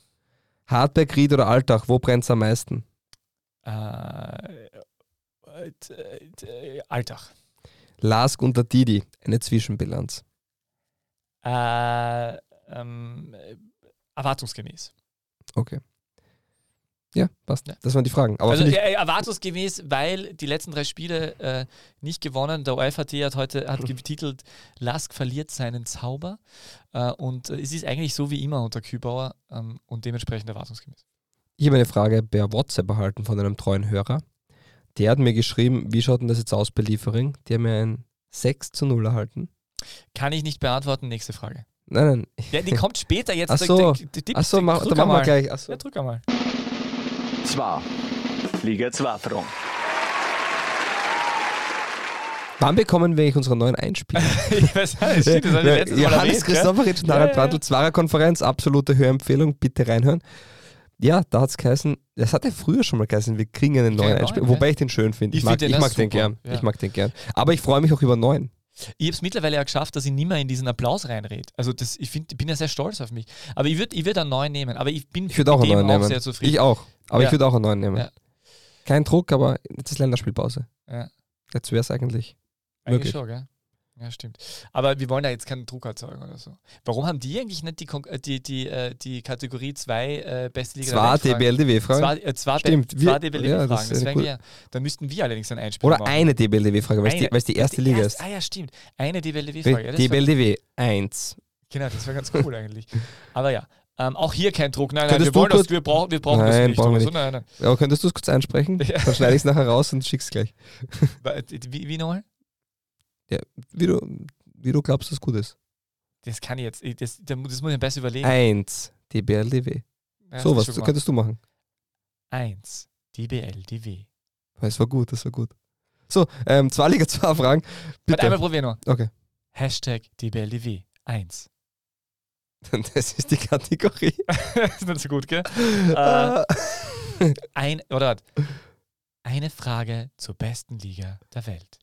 Hartberg, Ried oder Alltag, wo brennt es am meisten? Äh, Alltag. Lask und Didi, eine Zwischenbilanz. Äh, ähm, äh, erwartungsgemäß. Okay. Ja, passt. Ja. Das waren die Fragen. Aber also äh, erwartungsgemäß, weil die letzten drei Spiele äh, nicht gewonnen. Der OFAT hat heute hat <laughs> getitelt, Lask verliert seinen Zauber. Äh, und äh, es ist eigentlich so wie immer unter Kübauer ähm, und dementsprechend erwartungsgemäß. ich habe eine Frage per WhatsApp erhalten von einem treuen Hörer. Der hat mir geschrieben, wie schaut denn das jetzt aus bei Liefering? Die haben mir ein 6 zu 0 erhalten. Kann ich nicht beantworten. Nächste Frage. Nein, nein. Ja, die kommt später jetzt. Ach so. Tipp, Achso, mach, drück dann machen wir gleich. Achso. Ja, drück einmal. 2. Liga 2 Front. Wann bekommen wir eigentlich unsere neuen Einspieler? ich weiß nicht, stimmt, das habe ich letztes Mal Johannes erwähnt, gell? Christopheritsch und Ja, Harald ja, Brandl. Zwarer Konferenz, absolute Hörempfehlung, bitte reinhören. Ja, da hat es geheißen, das hat ja früher schon mal geheißen, wir kriegen einen neuen Einspieler, wobei ich den schön finde. Ich, Ich mag, find den ich auch mag den gern. ja. Ich mag den gern. Aber ich freue mich auch über neuen. Ich habe es mittlerweile ja geschafft, dass ich nicht mehr in diesen Applaus reinrede. Also das, ich, find, ich bin ja sehr stolz auf mich. Aber ich würde ich würd einen neuen nehmen. Aber ich bin Ich auch mit einen dem neuen nehmen. sehr zufrieden. Ich auch. Aber Ja. ich würde auch einen neuen nehmen. Ja. Kein Druck, aber jetzt ist Länderspielpause. Ja. Jetzt wäre es eigentlich. Eigentlich möglich. schon, gell? Ja, stimmt. Aber wir wollen da jetzt keinen Druck erzeugen oder so. Warum haben die eigentlich nicht die, Kon- äh, die, die, äh, die Kategorie 2 äh, beste Liga Zwar der Welt DBLDW-Frage. Zwei, äh, zwei, Stimmt, zwei DBLDW ja, da müssten wir allerdings ein Einspiel Oder machen. eine DBLDW-Frage, weil es die, die erste Liga ist. Ah ja, stimmt. Eine DBLDW-Frage. Ja, DBLDW 1. Genau, das wäre ganz cool eigentlich. Aber ja, ähm, auch hier kein Druck. Nein, nein, wir, wollen das, wir brauchen, wir brauchen Nein, das nicht. brauchen wir oder so. nicht. Nein, nein. Aber könntest du es kurz einsprechen? Ja. Dann schneide ich es nachher raus und schick's gleich. <laughs> Wa- Wie, wie nochmal? Wie du, wie du glaubst, dass gut ist. Das kann ich jetzt. ich- Das, das muss ich mir besser überlegen. 1. DBLDW. Ja, hast so du was schon so gemacht. könntest du machen. Eins. DBLDW. Das war gut, das war gut. So, ähm, zwei Liga, zwei Fragen. Warte, Bitte. einmal probieren noch. Okay. Hashtag DBLDW. Eins. <laughs> Das ist die Kategorie. <laughs> ist nicht so gut, gell? Äh, Ah. ein, oder warte. Eine Frage zur besten Liga der Welt.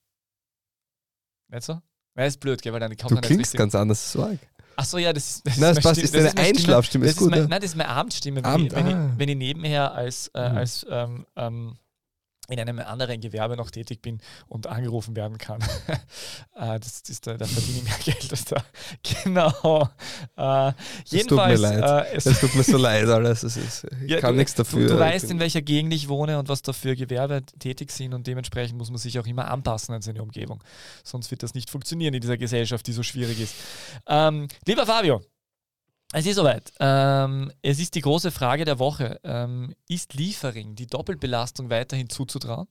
Nicht so? Weil ist blöd, gell? Weil dann kommt du klingst ganz anders. Sorg. Ach so, ja, das ist. Das Nein, das passt. Stimme- Ist das deine Einschlafstimme. Das Ist ist gut. mein, ja. nein, das ist meine Abendstimme, wenn, Abend, ich, wenn, ah. ich, wenn ich nebenher als, äh, Mhm. als ähm, ähm, in einem anderen Gewerbe noch tätig bin und angerufen werden kann. <laughs> äh, das, das, da, da verdiene ich mehr Geld als da. <laughs> Genau. Äh, jedenfalls, tut mir leid. Äh, es, Es tut mir so leid, alles. Es ist, ich Ja, kann du- nichts dafür. Du, du weißt, in welcher Gegend ich wohne und was da für Gewerbe tätig sind und dementsprechend muss man sich auch immer anpassen an seine Umgebung. Sonst wird das nicht funktionieren in dieser Gesellschaft, die so schwierig ist. Ähm, lieber Fabio, es ist soweit. Ähm, es ist die große Frage der Woche. Ähm, ist Liefering die Doppelbelastung weiterhin zuzutrauen?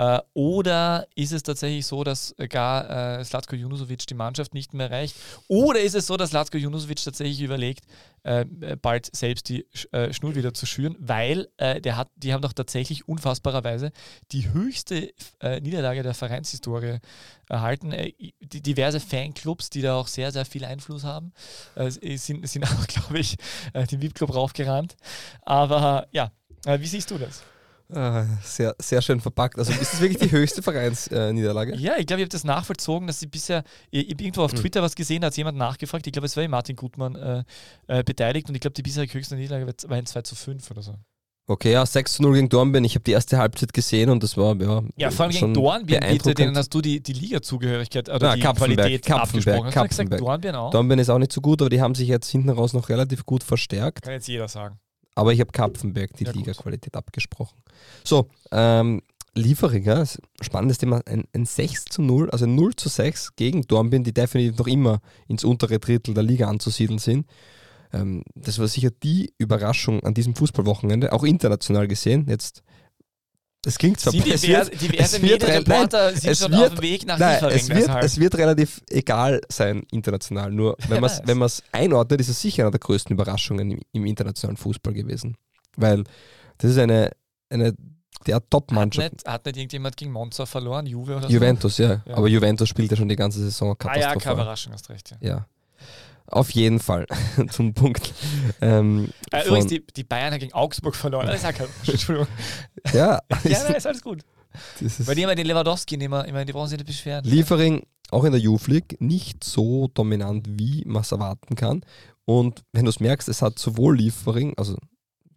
Äh, oder ist es tatsächlich so, dass äh, gar äh, Slatko Junusovic die Mannschaft nicht mehr erreicht? Oder ist es so, dass Slatko Junusovic tatsächlich überlegt, äh, äh, bald selbst die äh, Schnur wieder zu schüren? Weil äh, der hat, die haben doch tatsächlich unfassbarerweise die höchste Niederlage der Vereinshistorie erhalten. Die, diverse Fanclubs, die da auch sehr, sehr viel Einfluss haben, sind, sind <laughs> auch, glaube ich, den VIP-Club raufgerannt. Aber ja, wie siehst du das? Ah, sehr, sehr schön verpackt. Also ist das wirklich die <laughs> höchste Vereinsniederlage? Ja, ich glaube, ich habe das nachvollzogen, dass sie bisher, ich, ich habe irgendwo auf Hm. Twitter was gesehen, da hat jemand nachgefragt, ich glaube, es war eh Martin Gutmann äh, äh, beteiligt und ich glaube, die bisherige höchste Niederlage war- ein 2 zu 5 oder so. Okay, ja, 6 zu 0 gegen Dornbirn. Ich habe die erste Halbzeit gesehen und das war ja, Ja, vor allem schon gegen Dornbirn, bitte, denen hast du die, die Liga-Zugehörigkeit oder Ja, die Kapfenberg, Qualität Kapfenberg, abgesprochen. Du gesagt, Kapfenberg. Dornbirn auch? Dornbirn ist auch nicht so gut, aber die haben sich jetzt hinten raus noch relativ gut verstärkt. Kann jetzt jeder sagen. Aber ich habe Kapfenberg die Ja. Liga-Qualität abgesprochen. So, ähm, Liefering, ja, ist ein spannendes Thema, ein, ein 6 zu 0, also 0 zu 6 gegen Dornbirn, die definitiv noch immer ins untere Drittel der Liga anzusiedeln sind. Ähm, das war sicher die Überraschung an diesem Fußballwochenende, auch international gesehen. Jetzt, es klingt zwar Sie, es diverse, wird- diverse es wird re- Medienreporter sind es schon wird- auf dem Weg nach Nein, es wird, deshalb. es wird relativ egal sein international. Nur wenn man es wenn man's einordnet, ist es sicher eine der größten Überraschungen im, im internationalen Fußball gewesen. Weil das ist eine, eine der hat, Top-Mannschaft. nicht, hat nicht irgendjemand gegen Monza verloren, Juve oder so? Juventus, ja. Ja. Aber Juventus spielt ja schon die ganze Saison Ah ja, keine katastrophal. Überraschung, hast recht. Ja. Ja. Auf jeden Fall <laughs> zum Punkt. Ähm, Äh, übrigens, die, die Bayern haben gegen Augsburg verloren. Das ist <laughs> Entschuldigung. ja, <laughs> Ja, nein, ist alles gut. das ist Weil die immer den Lewandowski immer, immer die brauchen sich nicht beschweren. Liefering auch in der Youth League nicht so dominant, wie man es erwarten kann. Und wenn du es merkst, es hat sowohl Liefering, also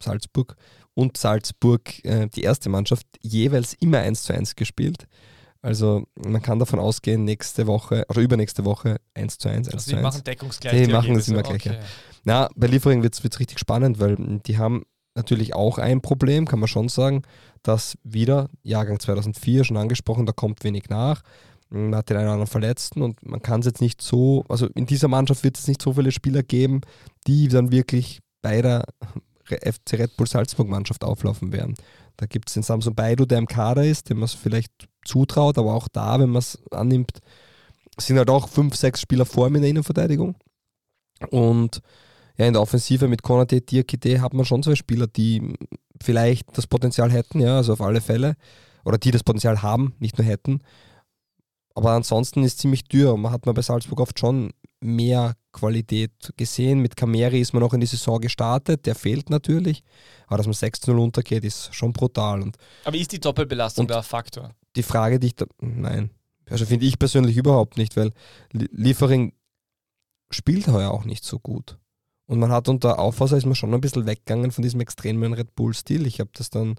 Salzburg, und Salzburg, äh, die erste Mannschaft, jeweils immer 1 zu 1 gespielt. Also man kann davon ausgehen, nächste Woche oder übernächste Woche 1 zu 1, 1 also zu die 1. machen deckungsgleich. Die die machen das immer gleich, Okay. Na, bei Liefering wird es richtig spannend, weil die haben natürlich auch ein Problem, kann man schon sagen, dass wieder, Jahrgang 2004 schon angesprochen, da kommt wenig nach. Man hat den einen oder anderen Verletzten und man kann es jetzt nicht so, also in dieser Mannschaft wird es nicht so viele Spieler geben, die dann wirklich bei der FC Red Bull Salzburg Mannschaft auflaufen werden. Da gibt es den Samson Baidu, der im Kader ist, dem man vielleicht zutraut, aber auch da, wenn man es annimmt, sind halt auch fünf, sechs Spieler vor ihm in der Innenverteidigung. Und ja, in der Offensive mit Konate, Diakite hat man schon zwei Spieler, die vielleicht das Potenzial hätten, ja, also auf alle Fälle. Oder die das Potenzial haben, nicht nur hätten. Aber ansonsten ist ziemlich dürr. Man hat man bei Salzburg oft schon mehr Qualität gesehen. Mit Kameri ist man auch in die Saison gestartet, der fehlt natürlich. Aber dass man 6-0 untergeht, ist schon brutal. Und Aber ist die Doppelbelastung da ein Faktor? Die Frage, die ich da, nein, also finde ich persönlich überhaupt nicht, weil Lie- Liefering spielt heuer auch nicht so gut. Und man hat unter Aufwasser ist man schon ein bisschen weggegangen von diesem extremen Red Bull-Stil. Ich habe das dann,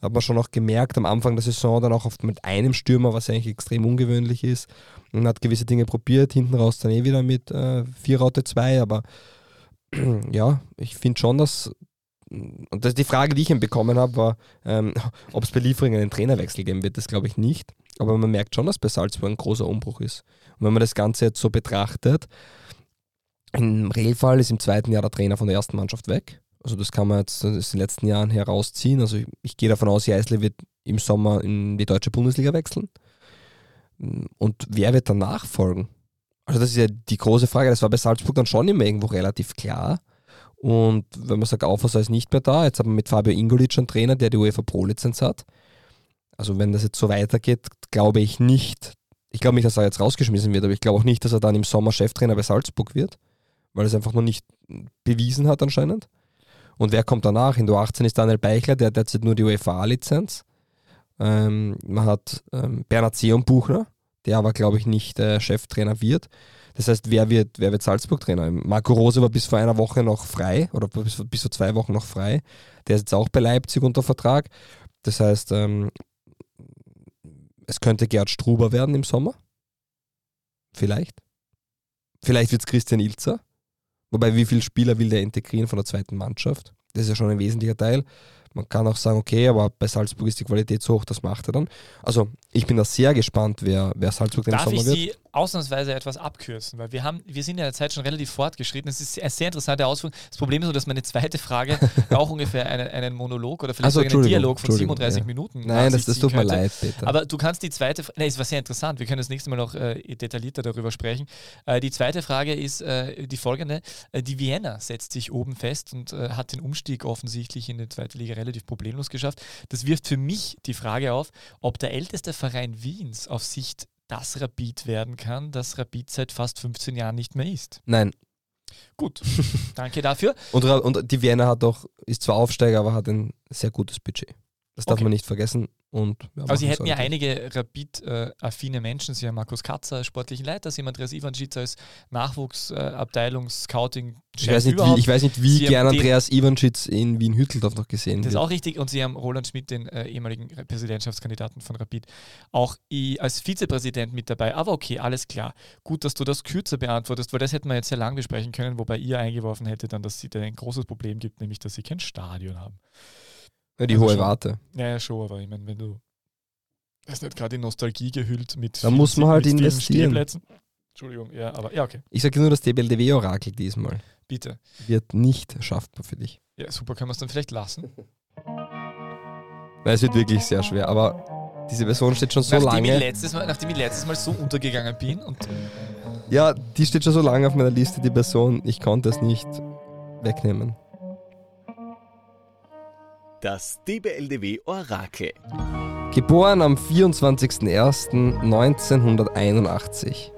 hat man schon auch gemerkt am Anfang der Saison dann auch oft mit einem Stürmer, was eigentlich extrem ungewöhnlich ist. Und hat gewisse Dinge probiert, hinten raus dann eh wieder mit äh, 4 Raute 2, aber <clears throat> ja, ich finde schon, dass und das, die Frage, die ich ihm bekommen habe, war, ähm, <laughs> ob es bei Liefering einen Trainerwechsel geben wird. Das glaube ich nicht. Aber man merkt schon, dass bei Salzburg ein großer Umbruch ist. Und wenn man das Ganze jetzt so betrachtet, im Regelfall ist im zweiten Jahr der Trainer von der ersten Mannschaft weg. Also das kann man jetzt aus den letzten Jahren herausziehen. Also ich, ich gehe davon aus, Jeißle wird im Sommer in die deutsche Bundesliga wechseln. Und wer wird dann nachfolgen? Also das ist ja die große Frage. Das war bei Salzburg dann schon immer irgendwo relativ klar. Und wenn man sagt, Aufwasser ist nicht mehr da, jetzt hat man mit Fabio Ingolic einen Trainer, der die UEFA Pro-Lizenz hat. Also wenn das jetzt so weitergeht, glaube ich nicht, ich glaube nicht, dass er jetzt rausgeschmissen wird, aber ich glaube auch nicht, dass er dann im Sommer Cheftrainer bei Salzburg wird, weil er es einfach noch nicht bewiesen hat anscheinend. Und wer kommt danach? In der 18 ist Daniel Beichler, der hat derzeit nur die UEFA-Lizenz. Ähm, man hat ähm, Bernhard Seon-Buchner, der aber, glaube ich, nicht äh, Cheftrainer wird. Das heißt, wer wird, wer wird Salzburg-Trainer? Marco Rose war bis vor einer Woche noch frei oder bis, bis vor zwei Wochen noch frei. Der ist jetzt auch bei Leipzig unter Vertrag. Das heißt, ähm, es könnte Gerd Struber werden im Sommer. Vielleicht. Vielleicht wird es Christian Ilzer. Wobei, wie viele Spieler will der integrieren von der zweiten Mannschaft? Das ist ja schon ein wesentlicher Teil. Man kann auch sagen, okay, aber bei Salzburg ist die Qualität so hoch, das macht er dann. Also, ich bin da sehr gespannt, wer, wer Salzburg den Darf Sommer ich wird. Sie ausnahmsweise etwas abkürzen? Weil wir haben, wir sind in der Zeit schon relativ fortgeschritten. Es ist eine sehr interessante Ausführung. Das Problem ist so, dass meine zweite Frage <laughs> auch ungefähr einen, einen Monolog oder vielleicht Also, sogar einen Dialog von Entschuldigung, 37 ja. Minuten. Nein, das, das tut mir leid, Peter. Aber du kannst die zweite, Frage, es war sehr interessant, wir können das nächste Mal noch äh, detaillierter darüber sprechen. Äh, die zweite Frage ist äh, die folgende. Äh, die Vienna setzt sich oben fest und äh, hat den Umstieg offensichtlich in die zweite Liga relativ problemlos geschafft. Das wirft für mich die Frage auf, ob der älteste Verein Wiens auf Sicht das Rapid werden kann, das Rapid seit fast 15 Jahren nicht mehr ist. Nein. Gut, <laughs> danke dafür. Und, und die Vienna hat auch, ist zwar Aufsteiger, aber hat ein sehr gutes Budget. Das darf Okay. man nicht vergessen. Und ja, Aber sie hätten ja einige Rapid-affine Menschen. Sie haben Markus Katzer als sportlichen Leiter, sie haben Andreas Ivancic als Nachwuchsabteilungs-Scouting. Ich weiß nicht, wie, ich weiß nicht, wie Sie gern Andreas Ivanschitz in Wien-Hütteldorf noch gesehen Das ist auch richtig. Und sie haben Roland Schmidt, den äh, ehemaligen Präsidentschaftskandidaten von Rapid, auch als Vizepräsident mit dabei. Aber okay, alles klar. Gut, dass du das kürzer beantwortest, weil das hätten wir jetzt sehr lang besprechen können, wobei ihr eingeworfen hättet dann, dass sie da ein großes Problem gibt, nämlich dass sie kein Stadion haben. Ja, die Also hohe schon. Warte. Ja, ja, schon, aber ich meine, wenn du Das ist nicht gerade in Nostalgie gehüllt mit. Da muss man halt investieren. Entschuldigung, ja, aber ja, okay. Ich sage nur das DBLDW-Orakel diesmal. Bitte. Wird nicht schaffbar für dich. Ja, super, können wir es dann vielleicht lassen? <laughs> Weil es wird wirklich sehr schwer, aber diese Version steht schon so nachdem, ich lange. letztes Mal, nachdem ich letztes Mal so untergegangen bin und Ja, die steht schon so lange auf meiner Liste, die Person. Ich konnte es nicht wegnehmen. Das DBLDW Orakel. Geboren am 24.01.1981.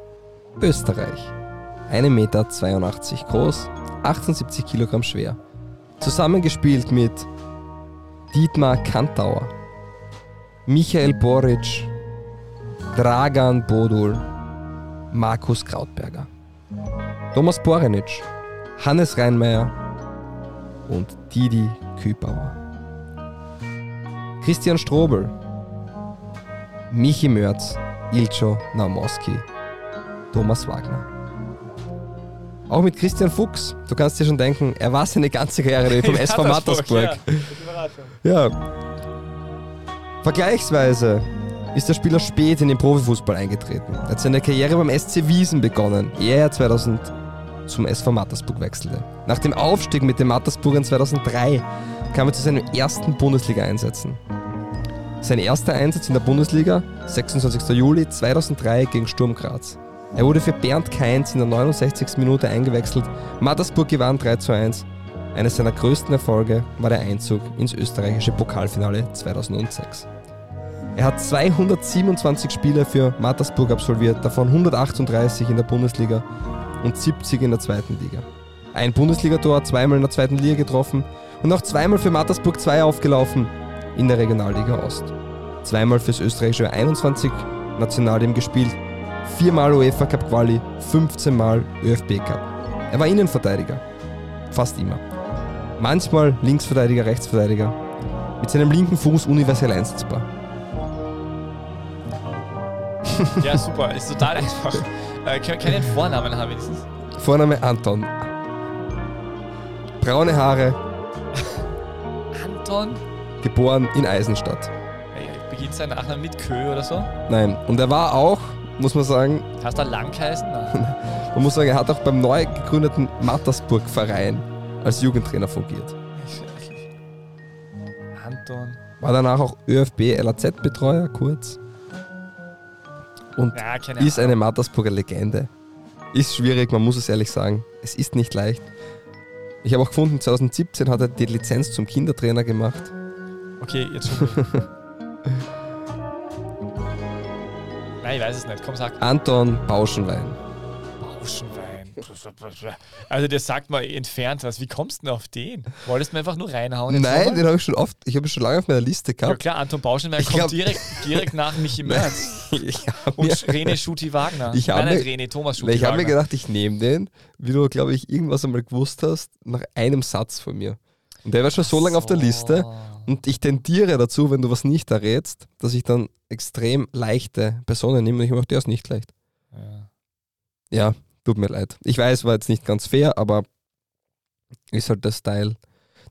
Österreich. 1,82 Meter groß, 78 Kilogramm schwer. Zusammengespielt mit Dietmar Kantauer, Michael Boric, Dragan Bodul, Markus Krautberger, Thomas Borenic, Hannes Reinmeier und Didi Kübauer. Christian Strobel, Michi Mörz, Ilcho Naumoski, Thomas Wagner. Auch mit Christian Fuchs, du kannst dir schon denken, er war seine ganze Karriere <laughs> vom SV Mattersburg. Ja. Vergleichsweise ist der Spieler spät in den Profifußball eingetreten. Er hat seine Karriere beim SC Wiesen begonnen, ehe er 2000 zum SV Mattersburg wechselte. Nach dem Aufstieg mit den Mattersburgern 2003 kam er zu seinen ersten Bundesliga-Einsätzen. Sein erster Einsatz in der Bundesliga, 26. Juli 2003 gegen Sturm Graz. Er wurde für Bernd Kainz in der 69. Minute eingewechselt. Mattersburg gewann 3 zu 1. Eines seiner größten Erfolge war der Einzug ins österreichische Pokalfinale 2006. Er hat 227 Spiele für Mattersburg absolviert, davon 138 in der Bundesliga und 70 in der zweiten Liga. Ein Bundesligator, zweimal in der zweiten Liga getroffen und auch zweimal für Mattersburg 2 aufgelaufen in der Regionalliga Ost. Zweimal fürs österreichische 21 Nationalteam gespielt, viermal UEFA Cup Quali, 15 Mal ÖFB Cup. Er war Innenverteidiger, fast immer. Manchmal Linksverteidiger, Rechtsverteidiger. Mit seinem linken Fuß universell einsetzbar. <laughs> Ja, super, ist total einfach. Äh, kann, kann ich einen Vornamen haben wenigstens? Vorname Anton. Braune Haare, Anton? geboren in Eisenstadt. Beginnt sein Nachname mit Kö oder so? Nein, und er war auch, muss man sagen, Hast du lang geheißen? <laughs> Man muss sagen, er hat auch beim neu gegründeten Mattersburg-Verein als Jugendtrainer fungiert. <laughs> Anton. War danach auch ÖFB LAZ-Betreuer kurz. Und Ja, ist eine Mattersburger Legende. Ist schwierig, man muss es ehrlich sagen. Es ist nicht leicht. Ich habe auch gefunden, 2017 hat er die Lizenz zum Kindertrainer gemacht. Okay, jetzt schon. <laughs> Nein, ich weiß es nicht. Komm, sag. Anton Bauschenwein. Bauschenwein. Also, der sagt mal entfernt was. Wie kommst du denn auf den? Wolltest du mir einfach nur reinhauen? Nein, nochmal? den habe ich schon oft, ich habe ihn schon lange auf meiner Liste Ja gehabt. klar, Anton Bauschenwein Ich kommt glaub- direkt, direkt nach Michi <laughs> Merz. ich habe Und René Schuti Wagner. Ich hab nicht mir- René, Thomas Schuti ich hab mir gedacht, ich nehme den, wie du, glaube ich, irgendwas einmal gewusst hast, nach einem Satz von mir. Und der war schon so lange auf der Liste. Und ich tendiere dazu, wenn du was nicht errätst, dass ich dann extrem leichte Personen nehme. Und ich mache, der ist nicht leicht. Ja. Ja, tut mir leid. Ich weiß, war jetzt nicht ganz fair, aber ist halt das Teil,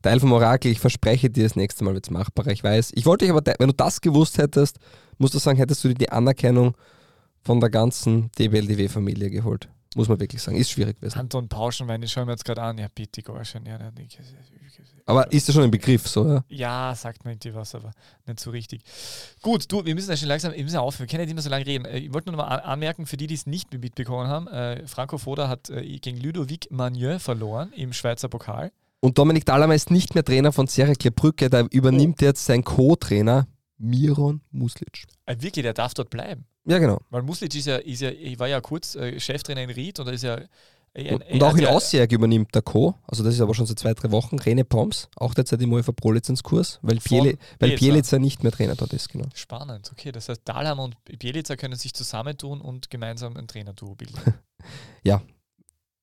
Teil vom Orakel. Ich verspreche dir, das nächste Mal wird es machbarer. Ich weiß. Ich wollte dich aber, wenn du das gewusst hättest, musst du sagen, hättest du dir die Anerkennung von der ganzen DBLDW-Familie geholt. Muss man wirklich sagen. Ist schwierig gewesen. Anton Bauschenwein, ich schaue mir jetzt gerade an. Ja, bitte, Gorschen. Ja, Aber ist das schon ein Begriff, so, ja? Ja, sagt mir irgendwie was, aber nicht so richtig. Gut, du, wir müssen ja schon langsam, wir müssen ja aufhören. Wir können ja nicht immer so lange reden. Äh, Ich wollte nur noch mal an- anmerken, für die, die es nicht mitbekommen haben, äh, Franco Foda hat äh, gegen Ludovic Magnieu verloren im Schweizer Pokal. Und Dominik Dahlhammer ist nicht mehr Trainer von Cercle Brücke, da übernimmt jetzt sein Co-Trainer Miron Muslic. Äh, wirklich, der darf dort bleiben. Ja, genau. Weil Muslic ist ja, ist ja ich war ja kurz äh, Cheftrainer in Ried und da ist ja. Und, und auch in ja- Osijek übernimmt der Co. Also das ist aber schon seit zwei, drei Wochen. Rene Poms, auch derzeit im UEFA Pro-Lizenzkurs, weil, Bieli, weil Bielica. Nicht mehr Trainer dort ist, genau. Spannend, okay. Das heißt, Dahlhammer und Bielica können sich zusammentun und gemeinsam ein Trainerduo bilden. <laughs>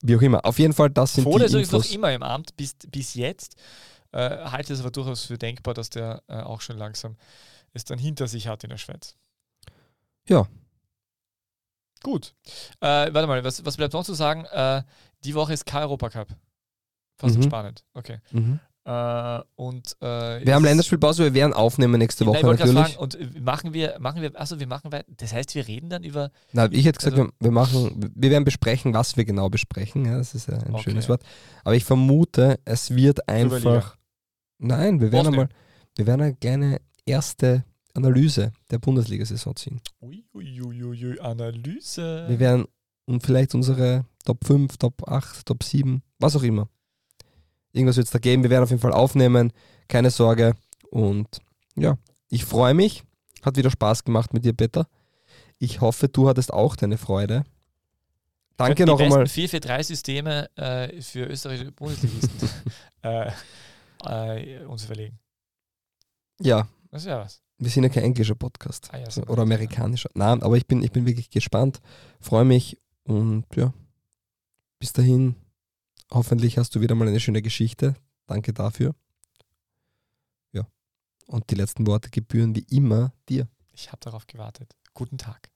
Wie auch immer. Auf jeden Fall, das sind Foda die ist übrigens noch Infos. immer im Amt bis, bis jetzt. Äh, halte es aber durchaus für denkbar, dass der äh, auch schon langsam es dann hinter sich hat in der Schweiz. Ja. Gut. Äh, warte mal, was, was bleibt noch zu sagen? Äh, die Woche ist kein Europacup. Fast Mhm. spannend. Okay. Mhm. Äh, und, äh, Wir haben Länderspielpause, wir werden aufnehmen nächste Nein, Woche gerade natürlich. Fragen, und äh, machen wir, machen wir, also wir machen weiter. Das heißt, wir reden dann über. Na, ich hätte gesagt, Also- wir, machen, wir werden besprechen, was wir genau besprechen. Ja, das ist ein Okay. schönes Wort. Aber ich vermute, es wird einfach. Nein, wir werden einmal, wir werden eine kleine erste Analyse der Bundesliga-Saison ziehen. Uiuiuiui, Analyse. Wir werden und vielleicht unsere Top 5, Top 8, Top 7, was auch immer. Irgendwas wird es da geben. Wir werden auf jeden Fall aufnehmen. Keine Sorge. Und ja, ich freue mich. Hat wieder Spaß gemacht mit dir, Peter. Ich hoffe, du hattest auch deine Freude. Danke noch einmal. 4-4-3-Systeme äh, für österreichische Bundesligisten <laughs> äh, äh, uns überlegen. Ja, Das ist ja was. Wir sind ja kein englischer Podcast. Ah ja, oder amerikanischer. Nein, aber ich bin, ich bin wirklich gespannt. Freue mich und ja, bis dahin. Hoffentlich hast du wieder mal eine schöne Geschichte. Danke dafür. Ja. Und die letzten Worte gebühren wie immer dir. Ich habe darauf gewartet. Guten Tag.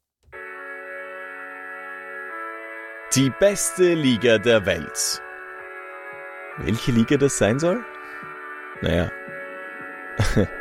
Die beste Liga der Welt. Welche Liga das sein soll? Naja, <laughs>